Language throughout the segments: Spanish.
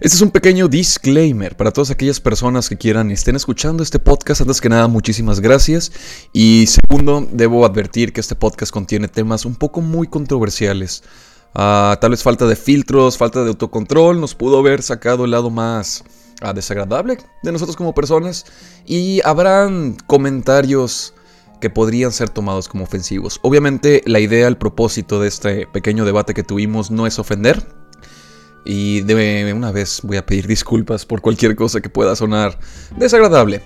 Este es un pequeño disclaimer para todas aquellas personas que quieran estén escuchando este podcast. Antes que nada, muchísimas gracias. Y segundo, debo advertir que este podcast contiene temas un poco muy controversiales. Ah, tal vez falta de filtros, falta de autocontrol, nos pudo haber sacado el lado más ah, desagradable de nosotros como personas. Y habrán comentarios que podrían ser tomados como ofensivos. Obviamente la idea, el propósito de este pequeño debate que tuvimos no es ofender. Y de una vez voy a pedir disculpas por cualquier cosa que pueda sonar desagradable.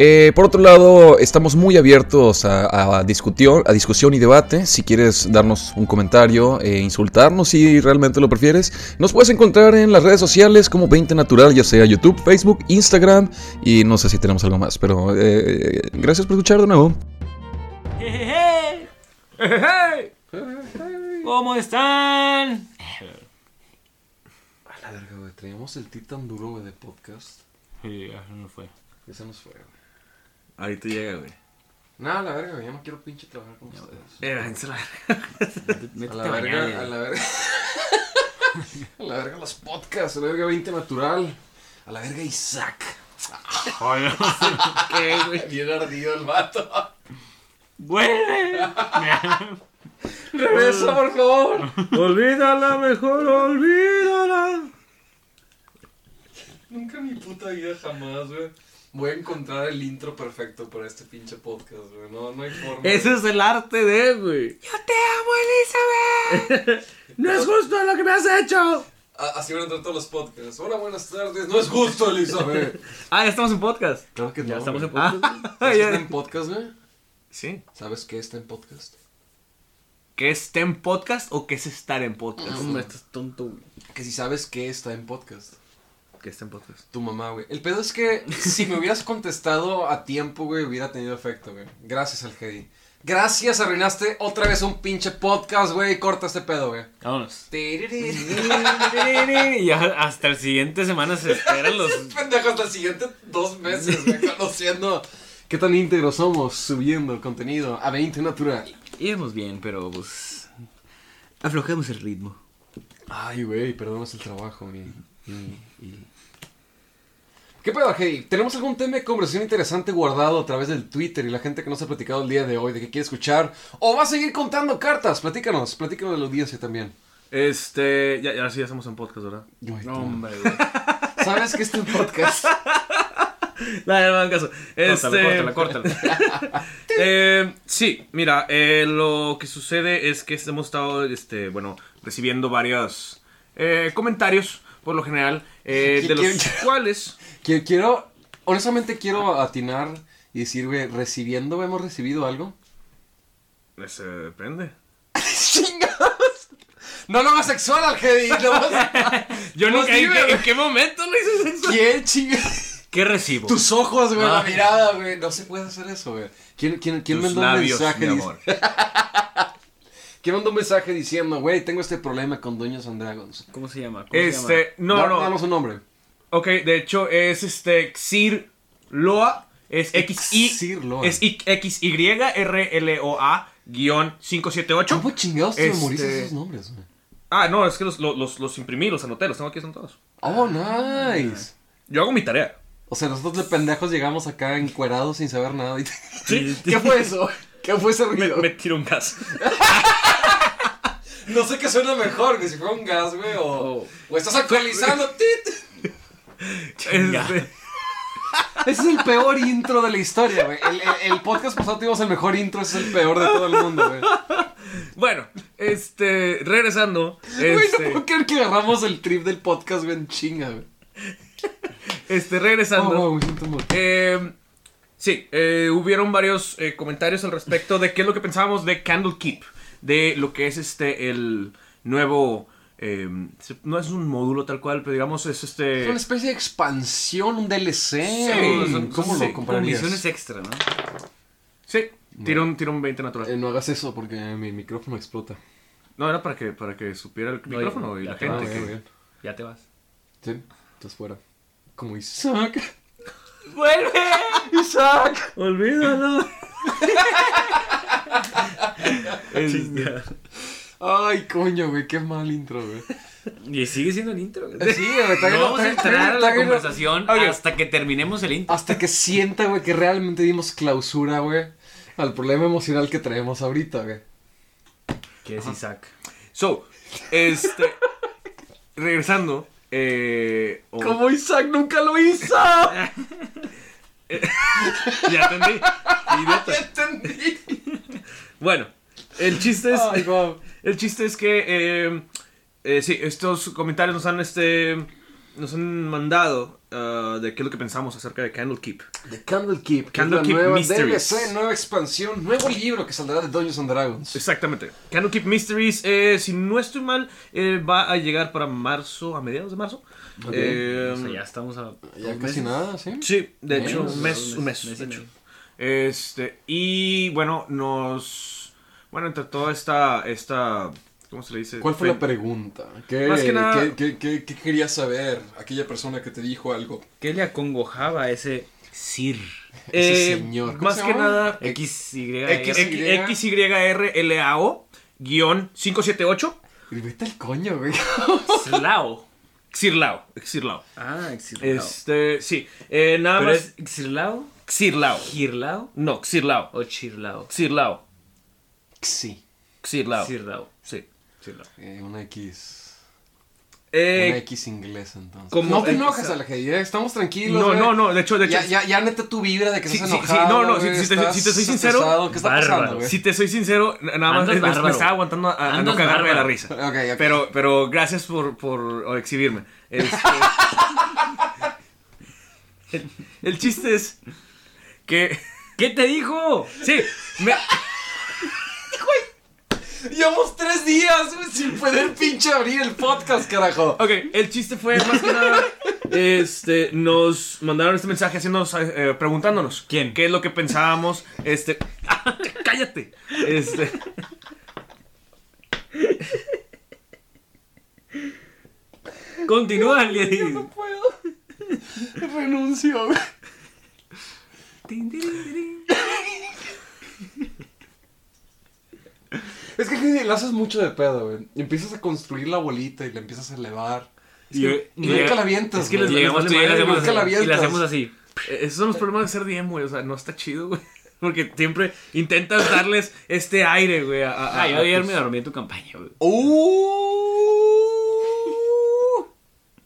Eh, por otro lado, estamos muy abiertos a, discusión, a discusión y debate. Si quieres darnos un comentario e insultarnos si realmente lo prefieres, nos puedes encontrar en las redes sociales como 20 Natural, ya sea YouTube, Facebook, Instagram y no sé si tenemos algo más. Pero eh, gracias por escuchar de nuevo. ¿Cómo están? Traíamos el tip tan duro, güey, de podcast. Sí, ya no fue. Ya se nos fue, güey. Ahorita llega, güey. No, a la verga, güey. Ya no quiero pinche trabajar con ustedes. Eh, váyanse a la A la verga, a la verga. a la verga los podcasts, a la verga 20 natural. A la verga Isaac. Ay, no sé qué, güey. Bien ardido el vato. ¡Vuelve! Regresa, por favor. Olvídala mejor, olvídala. Nunca en mi puta vida jamás, güey. Voy a encontrar el intro perfecto para este pinche podcast, güey. No, no hay forma. Ese es el arte de, güey. Yo te amo, Elizabeth. No es justo lo que me has hecho. A- Así van a entrar todos los podcasts. Hola, buenas tardes. No es justo, Elizabeth. Ah, ya estamos en podcast. Claro que no. Ya estamos en podcast. ¿Sabes qué ya. está en podcast, güey? Sí. ¿Sabes qué está en podcast? ¿Qué es estar en podcast o qué es estar en podcast? Hombre, estás tonto, güey. Que si sabes qué está en podcast. ¿Qué está en podcast? Tu mamá, güey. El pedo es que si me hubieras contestado a tiempo, güey, hubiera tenido efecto, güey. Gracias al Jedi. Gracias, arruinaste otra vez un pinche podcast, güey. Corta este pedo, güey. Vámonos. Y hasta el siguiente semana se esperan los. Pendejo, hasta el siguiente dos meses, güey, conociendo qué tan íntegros somos subiendo contenido a 20 natural. Íbamos bien, pero pues. Aflojemos el ritmo. Ay, güey, perdónanos el trabajo y, y- y- ¿Qué pedo, hey? ¿Tenemos algún tema de conversación interesante guardado a través del Twitter y la gente que nos ha platicado el día de hoy de que quiere escuchar? ¿O va a seguir contando cartas? Platícanos, platícanos de la audiencia también. Este. Ya, ya sí, ya estamos en podcast, ¿verdad? Ay, tú. hombre, güey. ¿Sabes que este podcast? No, no me hagan caso. Este... Córtala, córtala, Eh, sí, mira, eh, lo que sucede es que hemos estado, este, bueno, recibiendo varios eh, comentarios, por lo general, eh, de los ¿Quién- cuales... Quiero, honestamente quiero atinar y decir, güey, recibiendo, ¿hemos recibido algo? Pues, eh, depende. ¡Chingados! No lo hagas sexual al Jedi, no vas- Yo Pues nunca, ¿en, dime, qué, en qué momento lo hice sexual? ¿Quién chingados? ¿Qué recibo? Tus ojos, güey, la Ay. mirada, güey. No se puede hacer eso, güey. ¿Quién, quién, quién Tus mandó un mensaje? mi amor. ¿Quién mandó un mensaje diciendo, güey, tengo este problema con Dueños and Dragons? ¿Cómo se llama? ¿Cómo se llama? Este, no, Da- no. Danos un nombre. Ok, de hecho es este Xir Loa. Es X I Xir Loa. Es X Y R L O A guion 578. ¿Cómo chingados te Este- esos nombres, güey? Ah, no, es que los, los, los imprimí, los anoté, los tengo aquí, son todos. Oh, nice. Yo hago mi tarea. O sea, nosotros de pendejos llegamos acá encuerados sin saber nada. y- Sí. ¿Qué fue eso? ¿Qué fue ese Me, ruido? me tiro un gas. No sé qué suena mejor, que si fuera un gas, güey, o... Oh. O estás actualizando, tit. Este, Ese es el peor intro de la historia, güey. El, el- el podcast pasado tuvimos el mejor intro, ese es el peor de todo el mundo, güey. bueno, este, regresando. Güey, no Este, puedo creer que agarramos el trip del podcast, güey, en chinga, güey. este, regresando. Oh, me siento mal. Eh, sí, eh, hubieron varios eh, comentarios al respecto de qué es lo que pensábamos de Candlekeep, de lo que es este el nuevo, eh, no es un módulo tal cual, pero digamos es este. Es una especie de expansión, un DLC. Sí, o- son- ¿Cómo sí, lo con compararías? Misiones extra, ¿no? Sí, tira un, tira un 20 natural. Eh, no hagas eso porque mi micrófono explota. No, era para que, para que supiera el micrófono y la te gente. vas, que- bien. Ya te vas. Sí, estás fuera. Como Isaac. ¡Vuelve! Isaac. ¡Olvídalo! Este, Ay, coño, güey, qué mal intro, güey. Y sigue siendo el intro. güey. Sí, güey, está No vamos a entrar a la conversación hasta que terminemos el intro. Hasta que sienta, güey, que realmente dimos clausura, güey, al problema emocional que traemos ahorita, güey. ¿Qué es Isaac? So, este. regresando. Eh, Como Isaac nunca lo hizo. Ya entendí. Idiota. entendí. Bueno, el chiste es. El chiste es que. eh, eh, sí, estos comentarios nos han este. Nos han mandado ah, de qué es lo que pensamos acerca de Candlekeep. The Candlekeep, Candlekeep nueva Mysteries. DLC, nueva expansión, nuevo libro que saldrá de Dungeons and Dragons. Exactamente. Candlekeep Mysteries, eh, si no estoy mal, eh, va a llegar para marzo, a mediados de marzo. Eh, O sea, ya estamos a. Ya casi meses. nada, ¿sí? Sí, de hecho, un mes, un mes, de hecho. Este, y bueno, nos. Bueno, entre toda esta. esta ¿Cómo se le dice? ¿Cuál fue la pregunta? ¿Qué, Más que nada- ¿qué, qué, qué, qué querías saber? Aquella persona que te dijo algo. ¿Qué le acongojaba a ese Sir? Ese Eh, señor. ¿Cómo Más se que llama? nada. X, Y, X- R. X- XYRLAO guion 578 Y vete al coño, güey. Slao. Xirlao. Xirlao. Ah, Xirlao. Este, sí. Eh, nada ¿Pero más. es Xirlao? Xirlao. ¿Girlao? No, Xirlao. ¿O Chirlao? Xirlao. Sí. Xirlao. Xirlao. Sí. Xirlao. Eh, una X. Eh, una X inglesa, entonces. como- no te enojes, o sea- Alejandro. Estamos tranquilos. no, no, no. De hecho, de hecho. Ya, ya, ya neta tu vibra de que Sí, estás sí, sí, enojado. no, no, si- si te- si te soy sincero. ¿Qué está pasando, bárbaro. güey? Si te soy sincero, nada más me, me estaba aguantando a, a no cagarme de la risa. Pero, pero gracias por, por exhibirme. Este, el, el chiste es que. ¿Qué te dijo? Sí, me, Llevamos tres días güey, sin poder pinche abrir el podcast, carajo. Ok, el chiste fue más que nada. Este, nos mandaron este mensaje haciéndonos, eh, preguntándonos. ¿Quién? ¿Qué es lo que pensábamos? Este. ¡Cállate! Este. Continúa, Liedi. No puedo. Renuncio, güey. Es que Heidi, lo haces mucho de pedo, güey. Y Empiezas a construir la bolita y la empiezas a elevar. Y, y nunca la avientas, Es que les llegamos y la hacemos así. Eh, Esos son los problemas de ser DM, güey. O sea, no está chido, güey. Porque siempre intentas darles este aire, güey. a- a- Ah, yo a ayer me dormí en tu campaña, güey. ¡Uh!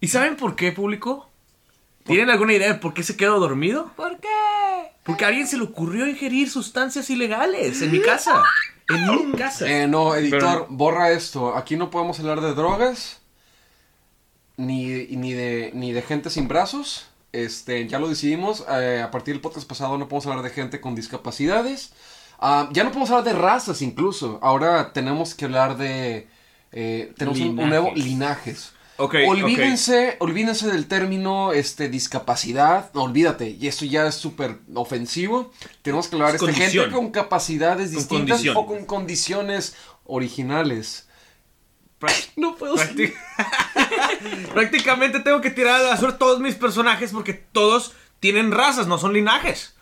¿Y saben por qué, público? ¿Tienen alguna idea de por qué se quedó dormido? ¿Por qué? Porque a alguien se le ocurrió ingerir sustancias ilegales en mi casa. En mi casa. Eh, no, editor, Pero- borra esto. Aquí no podemos hablar de drogas. Ni, ni, de, ni de gente sin brazos. Este, ya lo decidimos. eh, a partir del podcast pasado no podemos hablar de gente con discapacidades. Ah, ya no podemos hablar de razas incluso. Ahora tenemos que hablar de... eh, tenemos un- un, nuevo Linajes. linajes. Olvídense, olvídense del término este, discapacidad. No, olvídate. Y eso ya es súper ofensivo. Tenemos que hablar Es de gente con capacidades distintas o con condiciones originales. No puedo prácti- Prácticamente tengo que tirar a la suerte todos mis personajes porque todos tienen razas, no son linajes.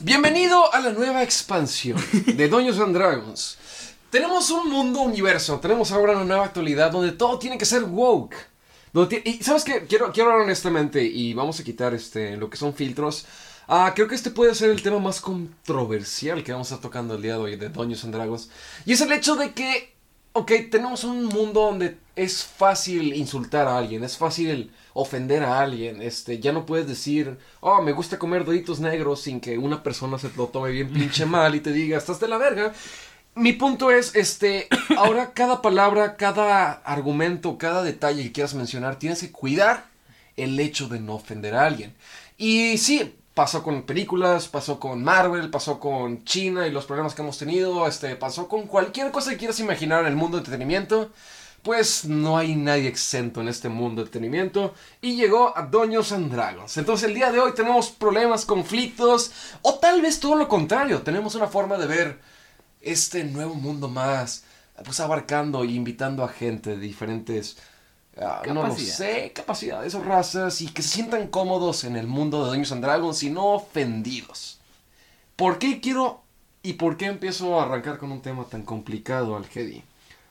Bienvenido a la nueva expansión de Dungeons and Dragons. Tenemos un mundo universo, tenemos ahora una nueva actualidad donde todo tiene que ser woke. Donde y sabes qué, quiero, quiero hablar honestamente y vamos a quitar este, lo que son filtros. Ah, creo que este puede ser el tema más controversial que vamos a estar tocando el día de hoy de Dungeons and Dragons. Y es el hecho de que, ok, tenemos un mundo donde es fácil insultar a alguien, es fácil ofender a alguien. Este, ya no puedes decir, oh, me gusta comer doritos negros sin que una persona se lo tome bien pinche mal y te diga, estás de la verga. Mi punto es, este, ahora cada palabra, cada argumento, cada detalle que quieras mencionar, tienes que cuidar el hecho de no ofender a alguien. Y sí, pasó con películas, pasó con Marvel, pasó con China y los problemas que hemos tenido, este, pasó con cualquier cosa que quieras imaginar en el mundo de entretenimiento. Pues no hay nadie exento en este mundo de entretenimiento. Y llegó a Doños and Dragons. Entonces el día de hoy tenemos problemas, conflictos. O tal vez todo lo contrario. Tenemos una forma de ver este nuevo mundo más. Pues abarcando e invitando a gente de diferentes. ah, no lo Capacidades. sé, capacidades o razas. Y que se sientan cómodos en el mundo de Doños and Dragons y no ofendidos. ¿Por qué quiero y por qué empiezo a arrancar con un tema tan complicado, Algedi?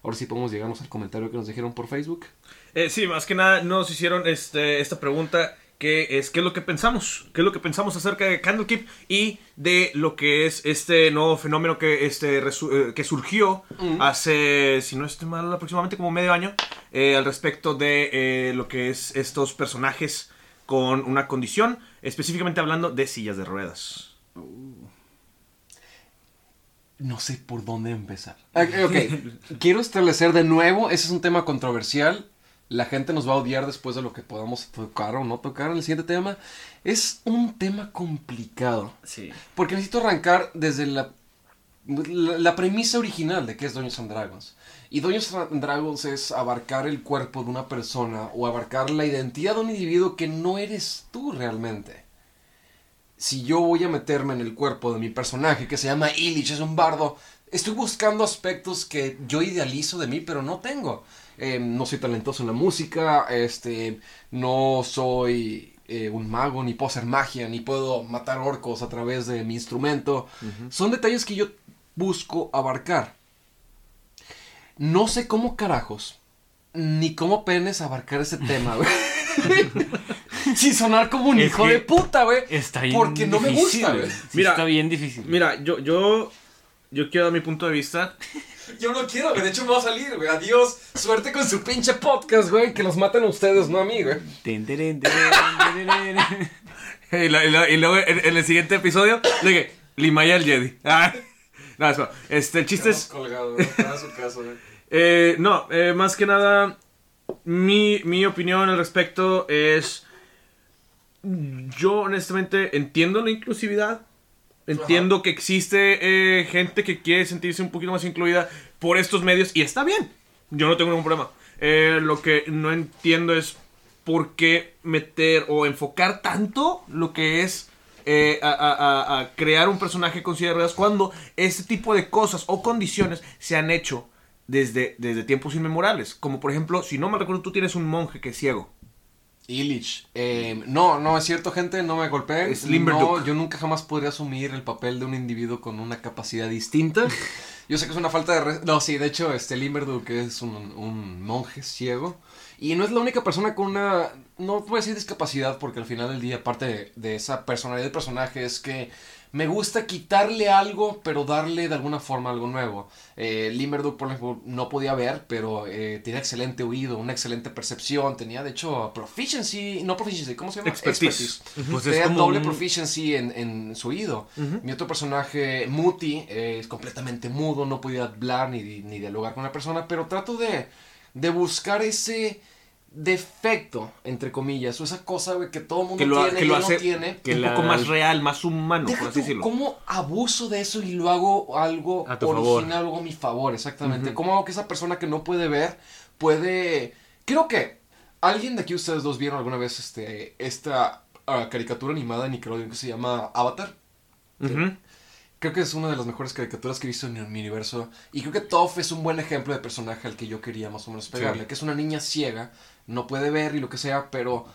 Ahora sí podemos llegarnos al comentario que nos dijeron por Facebook. Eh, sí, más que nada nos hicieron este, esta pregunta que es qué es lo que pensamos, qué es lo que pensamos acerca de Candlekeep y de lo que es este nuevo fenómeno que, este, eh, que surgió hace, si no estoy mal, aproximadamente como medio año, eh, al respecto de eh, lo que es estos personajes con una condición, específicamente hablando de sillas de ruedas. No sé por dónde empezar. Ok, ok. quiero establecer de nuevo, ese es un tema controversial. La gente nos va a odiar después de lo que podamos tocar o no tocar en el siguiente tema. Es un tema complicado. Sí. Porque necesito arrancar desde la, la, la premisa original de qué es Dungeons and Dragons. Y Dungeons and Dragons es abarcar el cuerpo de una persona o abarcar la identidad de un individuo que no eres tú realmente. Si yo voy a meterme en el cuerpo de mi personaje que se llama Illich, es un bardo, estoy buscando aspectos que yo idealizo de mí, pero no tengo. Eh, no soy talentoso en la música, este, no soy eh, un mago, ni puedo hacer magia, ni puedo matar orcos a través de mi instrumento. Son detalles que yo busco abarcar. No sé cómo carajos, ni cómo penes abarcar ese tema, güey. Sin sonar como un Es hijo de puta, güey. Está bien Porque no me gusta, güey. Sí, Mira, está bien difícil. Mira, yo, yo, yo quiero dar mi punto de vista. Yo no quiero, güey. De hecho, me va a salir, güey. Adiós. Suerte con su pinche podcast, güey. Que los maten a ustedes, no a mí, güey. Y, luego en, en el siguiente episodio, le dije, Limaya el Jedi. Ah, no, es broma. Este, el chiste es. colgado, güey. Para su caso, güey. Eh, no, eh, más que nada, mi, mi opinión al respecto es. Yo honestamente entiendo la inclusividad. Entiendo que existe eh, gente que quiere sentirse un poquito más incluida por estos medios y está bien. Yo no tengo ningún problema. Eh, lo que no entiendo es por qué meter o enfocar tanto lo que es eh, a, crear un personaje con silla de ruedas cuando este tipo de cosas o condiciones se han hecho desde, desde tiempos inmemorables. Como por ejemplo, si no me recuerdo, tú tienes un monje que es ciego. Illich. Eh, no, no, es cierto, gente, no me Limberduck. No, yo nunca jamás podría asumir el papel de un individuo con una capacidad distinta. Yo sé que es una falta de... No, sí, de hecho, este Limberduck es un, un monje ciego. Y no es la única persona con una... No a decir discapacidad porque al final del día, parte de, de esa personalidad del personaje es que me gusta quitarle algo, pero darle de alguna forma algo nuevo. Eh, Limberduck, por ejemplo, no podía ver, pero eh, tenía excelente oído, una excelente percepción, tenía de hecho proficiency, no proficiency, ¿cómo se llama? Expertise. Pues es tenía como doble un- proficiency en, en su oído. Mi otro personaje, Muti, eh, es completamente mudo, no podía hablar ni, ni dialogar con la persona, pero trato de, de buscar ese defecto, entre comillas, o esa cosa güey, que todo mundo Que lo, tiene que no tiene. que un la- poco más real, más humano, Deja por así tú, decirlo. ¿Cómo abuso de eso y lo hago algo A tu original, favor. algo a mi favor? Exactamente. ¿Cómo hago que esa persona que no puede ver puede... Creo que alguien de aquí ustedes dos vieron alguna vez este esta ah, caricatura animada de Nickelodeon que se llama Avatar. Creo que es una de las mejores caricaturas que he visto en mi universo. Y creo que Toph es un buen ejemplo de personaje al que yo quería más o menos pegarle. Sí. Que es una niña ciega, no puede ver y lo que sea, pero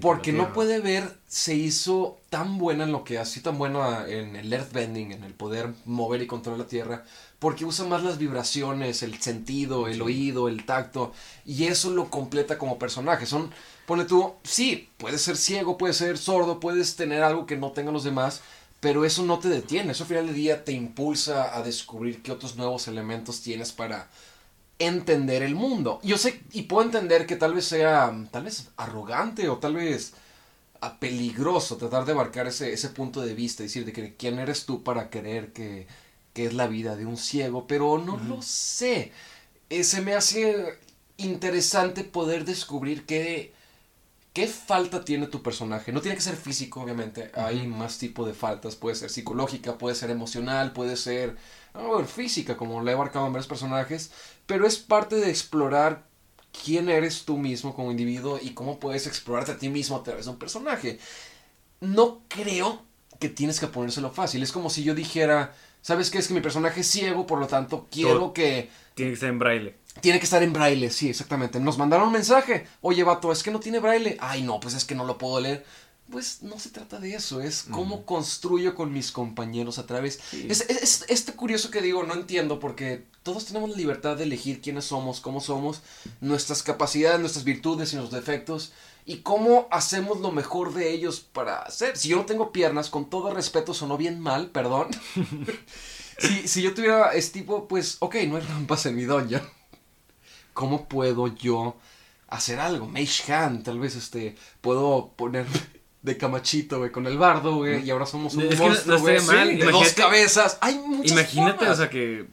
porque no puede ver, se hizo tan buena en lo que hace, tan buena en el earthbending, en el poder mover y controlar la tierra, porque usa más las vibraciones, el sentido, el oído, el tacto, y eso lo completa como personaje. Son, pone tú, sí, puedes ser ciego, puedes ser sordo, puedes tener algo que no tengan los demás, pero eso no te detiene, eso al final del día te impulsa a descubrir qué otros nuevos elementos tienes para entender el mundo. Yo sé y puedo entender que tal vez sea tal vez arrogante o tal vez ah, peligroso tratar de abarcar ese, ese punto de vista, decir de que quién eres tú para creer que, que es la vida de un ciego, pero no lo sé. Eh, se me hace interesante poder descubrir qué, qué falta tiene tu personaje. No tiene que ser físico, obviamente. Hay más tipo de faltas. Puede ser psicológica, puede ser emocional, puede ser ah, física, como la he abarcado en varios personajes. Pero es parte de explorar quién eres tú mismo como individuo y cómo puedes explorarte a ti mismo a través de un personaje. No creo que tienes que ponérselo fácil. Es como si yo dijera, ¿sabes qué? Es que mi personaje es ciego, por lo tanto quiero Todo. que Tiene que estar en braille. tiene que estar en braille, sí, exactamente. Nos mandaron un mensaje. Oye, vato, es que no tiene braille. Ay, no, pues es que no lo puedo leer. Pues no se trata de eso, es cómo construyo con mis compañeros a través. Es, es- es este curioso que digo, no entiendo, porque todos tenemos la libertad de elegir quiénes somos, cómo somos, nuestras capacidades, nuestras virtudes y nuestros defectos, y cómo hacemos lo mejor de ellos para hacer. Si yo no tengo piernas, con todo respeto, sonó bien mal, perdón. si, si yo tuviera este tipo, pues, ok, no hay rampas en mi doña. ¿Cómo puedo yo hacer algo? Mage Hand, tal vez este, puedo poner de camachito, güey, con el bardo, güey, y ahora somos un Es monstruo, no güey, de dos cabezas. Hay muchas Imagínate, formas. o sea, que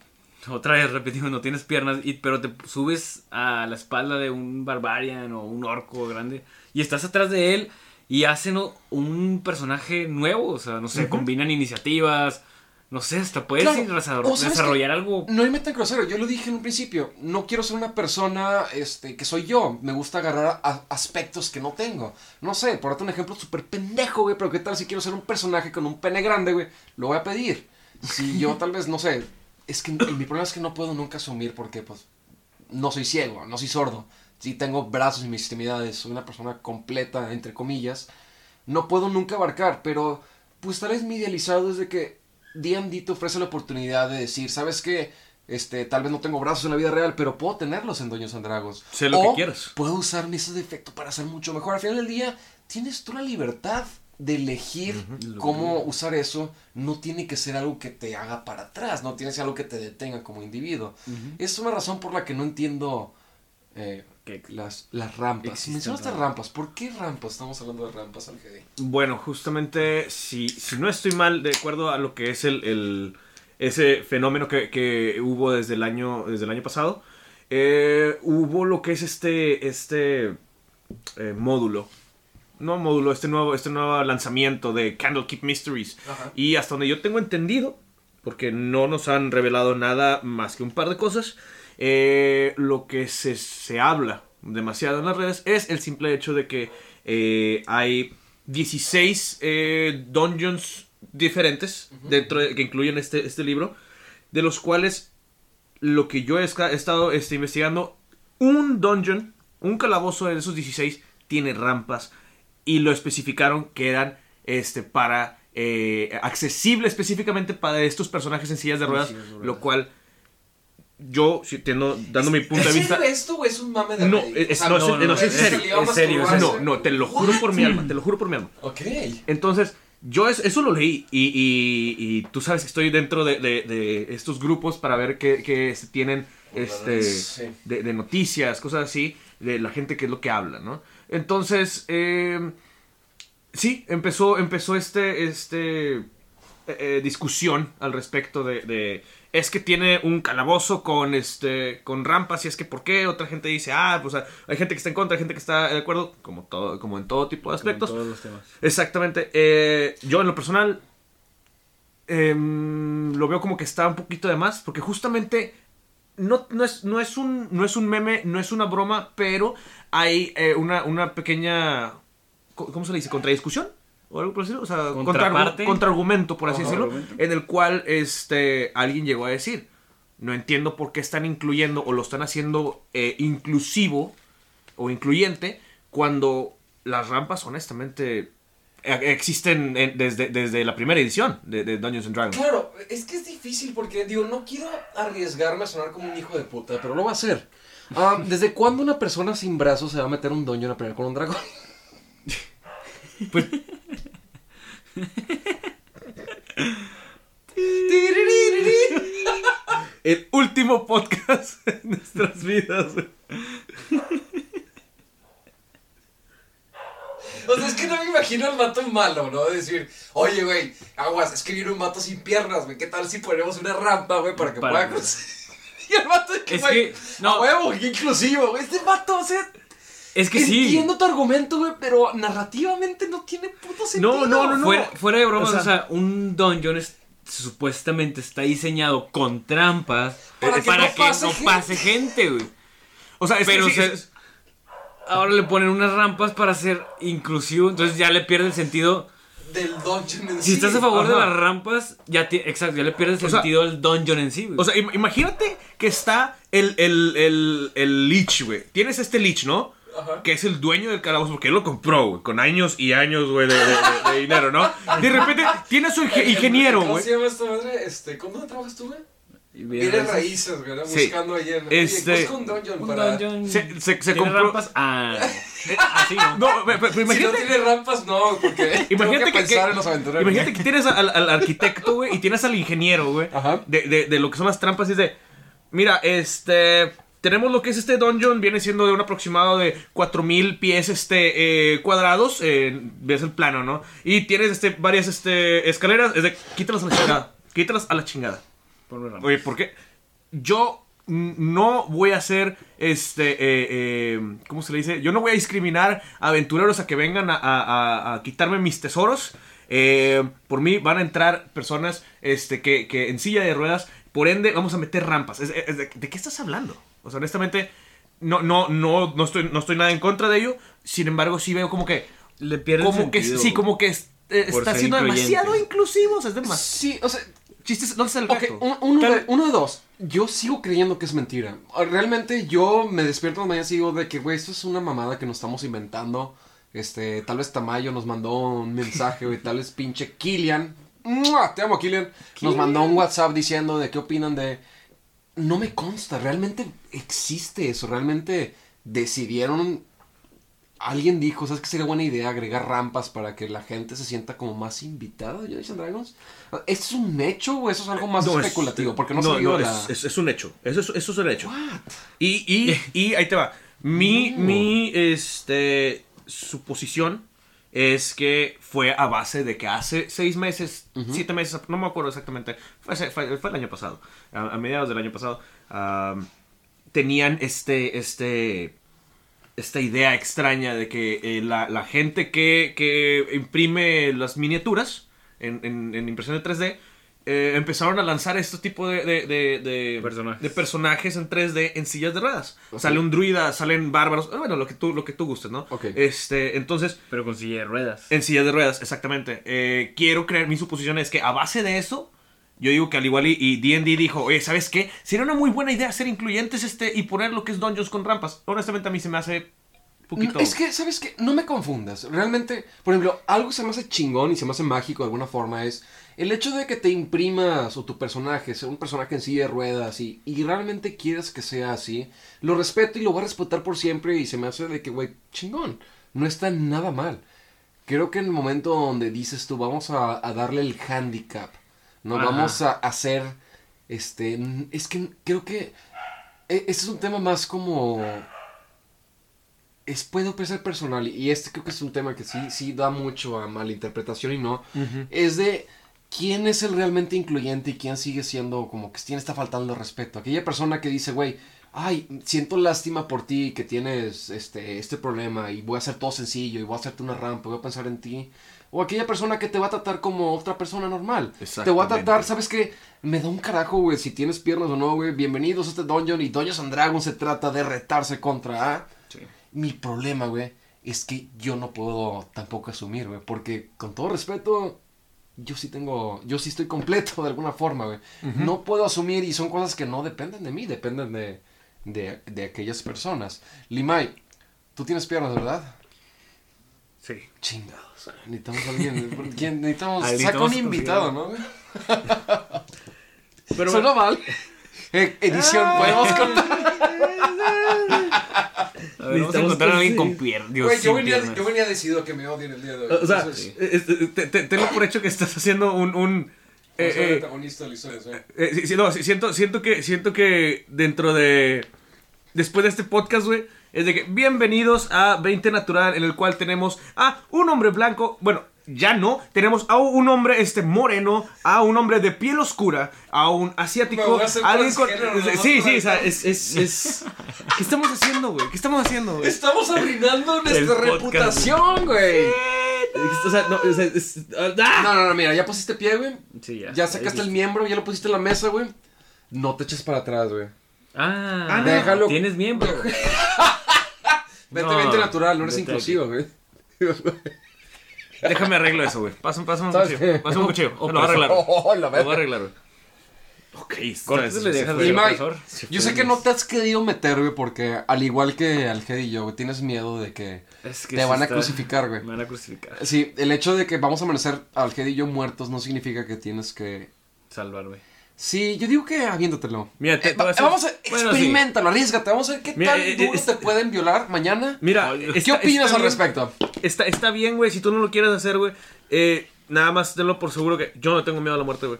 otra vez repetimos, no tienes piernas, y, pero te subes a la espalda de un barbarian o un orco grande y estás atrás de él y hacen un personaje nuevo, o sea, no sé, combinan iniciativas, no sé, hasta puedes Claro. desarrollar, O algo. No hay meta grosero, yo lo dije en un principio. No quiero ser una persona este, que soy yo. Me gusta agarrar a- aspectos que no tengo. No sé, por darte un ejemplo súper pendejo, güey. Pero qué tal si quiero ser un personaje con un pene grande, güey. Lo voy a pedir. Si yo tal vez, no sé. Es que mi problema es que no puedo nunca asumir porque, pues, no soy ciego, no soy sordo. Sí tengo brazos y mis extremidades. Soy una persona completa, entre comillas. No puedo nunca abarcar, pero pues tal vez mi idealizado es de que D&D te ofrece la oportunidad de decir, ¿sabes qué? Este, tal vez no tengo brazos en la vida real, pero puedo tenerlos en Dungeons and Dragons. Sé lo O que quieras. Puedo usar ese defecto para hacer mucho mejor. Al final del día, tienes tú la libertad de elegir cómo usar eso. No tiene que ser algo que te haga para atrás, no tiene que ser algo que te detenga como individuo. Es una razón por la que no entiendo eh, Que- las, las rampas. Mencionaste rampas. rampas. ¿Por qué rampas? Estamos hablando de rampas, Algedi. Bueno, justamente, si, si no estoy mal, de acuerdo a lo que es el, el- ese fenómeno que, que hubo desde el año, desde el año pasado, eh, hubo lo que es este, este eh, módulo. No módulo, este nuevo, este nuevo lanzamiento de Candlekeep Mysteries. Ajá. Y hasta donde yo tengo entendido, porque no nos han revelado nada más que un par de cosas, eh, lo que se, se habla demasiado en las redes es el simple hecho de que eh, hay 16 eh, dungeons diferentes dentro de- que incluyen este, este libro, de los cuales lo que yo he, estado este, investigando, un dungeon, un calabozo de esos 16 tiene rampas y lo especificaron que eran este para eh, accesible específicamente para estos personajes en sillas de ruedas, sillas de ruedas. lo cual yo si dando mi punto de ¿En vista esto o es un mame de no, es, no, no, es- no, es en es- serio. masturbarse. No, no, te lo juro por mi alma, te lo juro por mi alma. Ok. Entonces, yo es- eso lo leí y, y- y tú sabes que estoy dentro de, de- de estos grupos para ver qué, qué se tienen este, Sí. de, de noticias, cosas así, de la gente que es lo que habla, ¿no? Entonces, eh, sí, empezó, empezó este, este eh, eh, discusión al respecto de- es que tiene un calabozo con este con rampas y es que por qué otra gente dice ah pues hay gente que está en contra hay gente que está de acuerdo como todo como en todo tipo de Como en aspectos todos los temas. Exactamente. Eh, yo en lo personal em, lo veo como que está un poquito de más, porque justamente no, no, es, no, es, un, no es un meme, no es una broma, pero hay eh, una, una pequeña, ¿cómo se le dice? ¿Contradiscusión? ¿O algo por decirlo? O sea, contraargumento, por así Ajá. decirlo, Argumento. en el cual este, alguien llegó a decir, no entiendo por qué están incluyendo o lo están haciendo eh, inclusivo o incluyente cuando las rampas honestamente eh, existen en- desde, desde la primera edición de, de Dungeons and Dragons. Claro, es que es difícil porque, digo, no quiero arriesgarme a sonar como un hijo de puta, pero lo va a hacer. Ah, ¿Desde cuándo una persona sin brazos se va a meter un doño a pelear con un dragón? Pues, el último podcast de nuestras vidas. O sea, es que no me imagino al mato malo, ¿no? Decir, oye, güey, aguas, es que viene un mato sin piernas, güey. ¿Qué tal si ponemos una rampa, güey, para que Para- pueda cruzar? Y el mato es que, Es güey, que, no. huevo, qué inclusivo, güey. Este mato, o sea, Es que sí. entiendo tu argumento, güey, pero narrativamente no tiene puto sentido. no, no, no. Fuera, fuera de bromas, O o sea- un dungeon es- supuestamente está diseñado con trampas Para eh, que no pase no gente. pase gente, güey. O sea, es que Pero sí, se- es- Ahora le ponen unas rampas para ser inclusivo, entonces ya le pierde el sentido. Del dungeon en Si sí. estás a favor de las rampas, ya ti- exacto, ya le pierde el sentido al dungeon en sí, güey. O sea, im- imagínate que está el, el, el, el leech, güey. Tienes este leech, ¿no? Que es el dueño del calabozo, porque él lo compró, güey, con años y años, güey, de, de- de- de dinero, ¿no? De repente tiene a su inge- ingeniero, ¿Cómo güey. se llama esta madre? Este, ¿Con dónde trabajas tú, güey? Eres raíces. güey. Sí. buscando ayer. Este- busca un dungeon Un para... dungeon. Se- se- se ¿Tiene compró- rampas? Ah, así no. No, Si no tiene rampas, no, porque Imagínate tengo que, que, pensar que- en los aventureros. imagínate que tienes al, al arquitecto, güey, y tienes al ingeniero, güey, Ajá. de, de, de lo que son las trampas. Y es de, mira, este, tenemos lo que es este dungeon, viene siendo de un aproximado de 4000 pies, este, eh, cuadrados, eh, ves el plano, ¿no? Y tienes, este, varias, este, escaleras, es de, quítalas a la chingada, quítalas a la chingada. Oye, ¿por qué? Yo no voy a hacer, este, eh, eh, ¿cómo se le dice? Yo no voy a discriminar a aventureros a que vengan a, a- a- a quitarme mis tesoros. Eh, por mí van a entrar personas este, que, que en silla de ruedas, por ende vamos a meter rampas. Es- es de, ¿de qué estás hablando? O sea, honestamente, no, no, no, no, estoy, no estoy nada en contra de ello. Sin embargo, sí veo como que... Le pierde Como que sentido. sí, como que es- eh, está siendo incluyente. demasiado inclusivo. O sea, es demasiado... Sí, o sea, Chistes, ¿dónde está el ok, gato? un- uno, Tal- de, uno de dos. Yo sigo creyendo que es mentira. Realmente yo me despierto mañana y digo de que, güey, esto es una mamada que nos estamos inventando. Este, tal vez Tamayo nos mandó un mensaje, güey, tal vez pinche Killian. ¡Mua! Te amo, Killian. Nos mandó un WhatsApp diciendo de qué opinan de... No me consta, realmente existe eso, realmente decidieron... Alguien dijo, ¿sabes qué sería buena idea agregar rampas para que la gente se sienta como más invitada a Dungeons and Dragons? ¿Esto es un hecho o eso es algo más No, es- especulativo? Porque no, no, no, la... es, es- es un hecho. Eso es, eso es un hecho. Y, y, y ahí te va. Mi, mi este, suposición es que fue a base de que hace seis meses, siete meses, no me acuerdo exactamente, fue, hace- fue- fue el año pasado, a, a mediados del año pasado, tenían este, este, esta idea extraña de que eh, la, la gente que, que imprime las miniaturas en, en, en impresión de 3D eh, empezaron a lanzar este tipo de, de, de- de- Personajes. de personajes en 3D en sillas de ruedas. Sale un druida, salen bárbaros, bueno, lo que tú, lo que tú gustes, ¿no? Ok. Este, entonces, Pero con silla de ruedas. en sillas de ruedas, exactamente. Eh, quiero creer, mi suposición es que a base de eso, yo digo que al igual y- D&D dijo, oye, ¿sabes qué? Sería una muy buena idea ser incluyentes este y poner lo que es Dungeons con rampas. Honestamente a mí se me hace poquito... Es que, ¿sabes qué? No me confundas. Realmente, por ejemplo, algo se me hace chingón y se me hace mágico de alguna forma es el hecho de que te imprimas o tu personaje sea un personaje en silla de ruedas y, y realmente quieres que sea así, lo respeto y lo voy a respetar por siempre y se me hace de que, güey, chingón. No está nada mal. Creo que en el momento donde dices tú, vamos a, a darle el handicap, ¿no? Ajá. Vamos a hacer, este, es que creo que este es un tema más como es puedo ser personal y este creo que es un tema que sí sí da mucho a malinterpretación y no es de quién es el realmente incluyente y quién sigue siendo como que quién está faltando respeto aquella persona que dice güey ay siento lástima por ti que tienes este este problema y voy a hacer todo sencillo y voy a hacerte una rampa voy a pensar en ti o aquella persona que te va a tratar como otra persona normal. Te voy a tratar sabes qué me da un carajo güey si tienes piernas o no güey. Bienvenidos a este dungeon y Dungeons and Dragons se trata de retarse contra A mi problema, güey, es que yo no puedo tampoco asumir, güey, porque con todo respeto, yo sí tengo, yo sí estoy completo de alguna forma, güey. No puedo asumir y son cosas que no dependen de mí, dependen de, de, de aquellas personas. Limay, tú tienes piernas, ¿verdad? Sí. Chingados. Necesitamos a alguien, ¿quién? necesitamos, Alguien saca un invitado, ¿no? Pero mal. Eh, edición, podemos contar. A ver, vamos a encontrar a alguien con piernas. Dios, Güey, yo venía, piernas. yo venía decidido a que me odien el día de hoy. O sea, tenlo por hecho que estás haciendo un... un eh, eh. Eh, no, siento, siento que siento que dentro de después de este podcast, güey, es de que bienvenidos a 20 Natural en el cual tenemos a un hombre blanco, bueno, ya no, tenemos a un hombre este moreno, a un hombre de piel oscura, a un asiático, a alguien con Sí, sí, o sea, es es es ¿Qué estamos haciendo, güey? ¿Qué estamos haciendo, güey? Estamos arruinando nuestra reputación, güey. O sea, no, o sea, es- ah, No, no, no, mira, ya pusiste pie, güey. Sí, ya. Ya sacaste el miembro, ya lo pusiste en la mesa, güey. No te eches para atrás, güey. Ah, Ah, no. Déjalo. Tienes miembro. Vete, No, vente natural, no eres vete inclusivo, güey. Déjame arreglo eso, güey. Pásame, pásame un ¿Sabes cuchillo. Pásame un cuchillo. Lo voy a arreglar. güey. Oh, Lo voy a arreglar, güey. Ok, Cortes le dejas Y de Mike, opresor. yo sé que no te has querido meter, güey, porque al igual que al y yo, güey, tienes miedo de que Es que te van a está- crucificar, güey. Me van a crucificar. Sí, el hecho de que vamos a amanecer al y yo muertos no significa que tienes que... Salvarme. Sí, yo digo que aviéntatelo. Mira, te- Eh, te voy a va- decir- vamos a... Bueno, experimentalo, arriesgate, vamos a ver qué Mira, tan eh, duro eh, te pueden violar mañana. Mira, ¿Qué opinas al respecto? Está, está bien, güey. Si tú no lo quieres hacer, güey. Eh, nada más tenlo por seguro que yo no tengo miedo a la muerte, güey.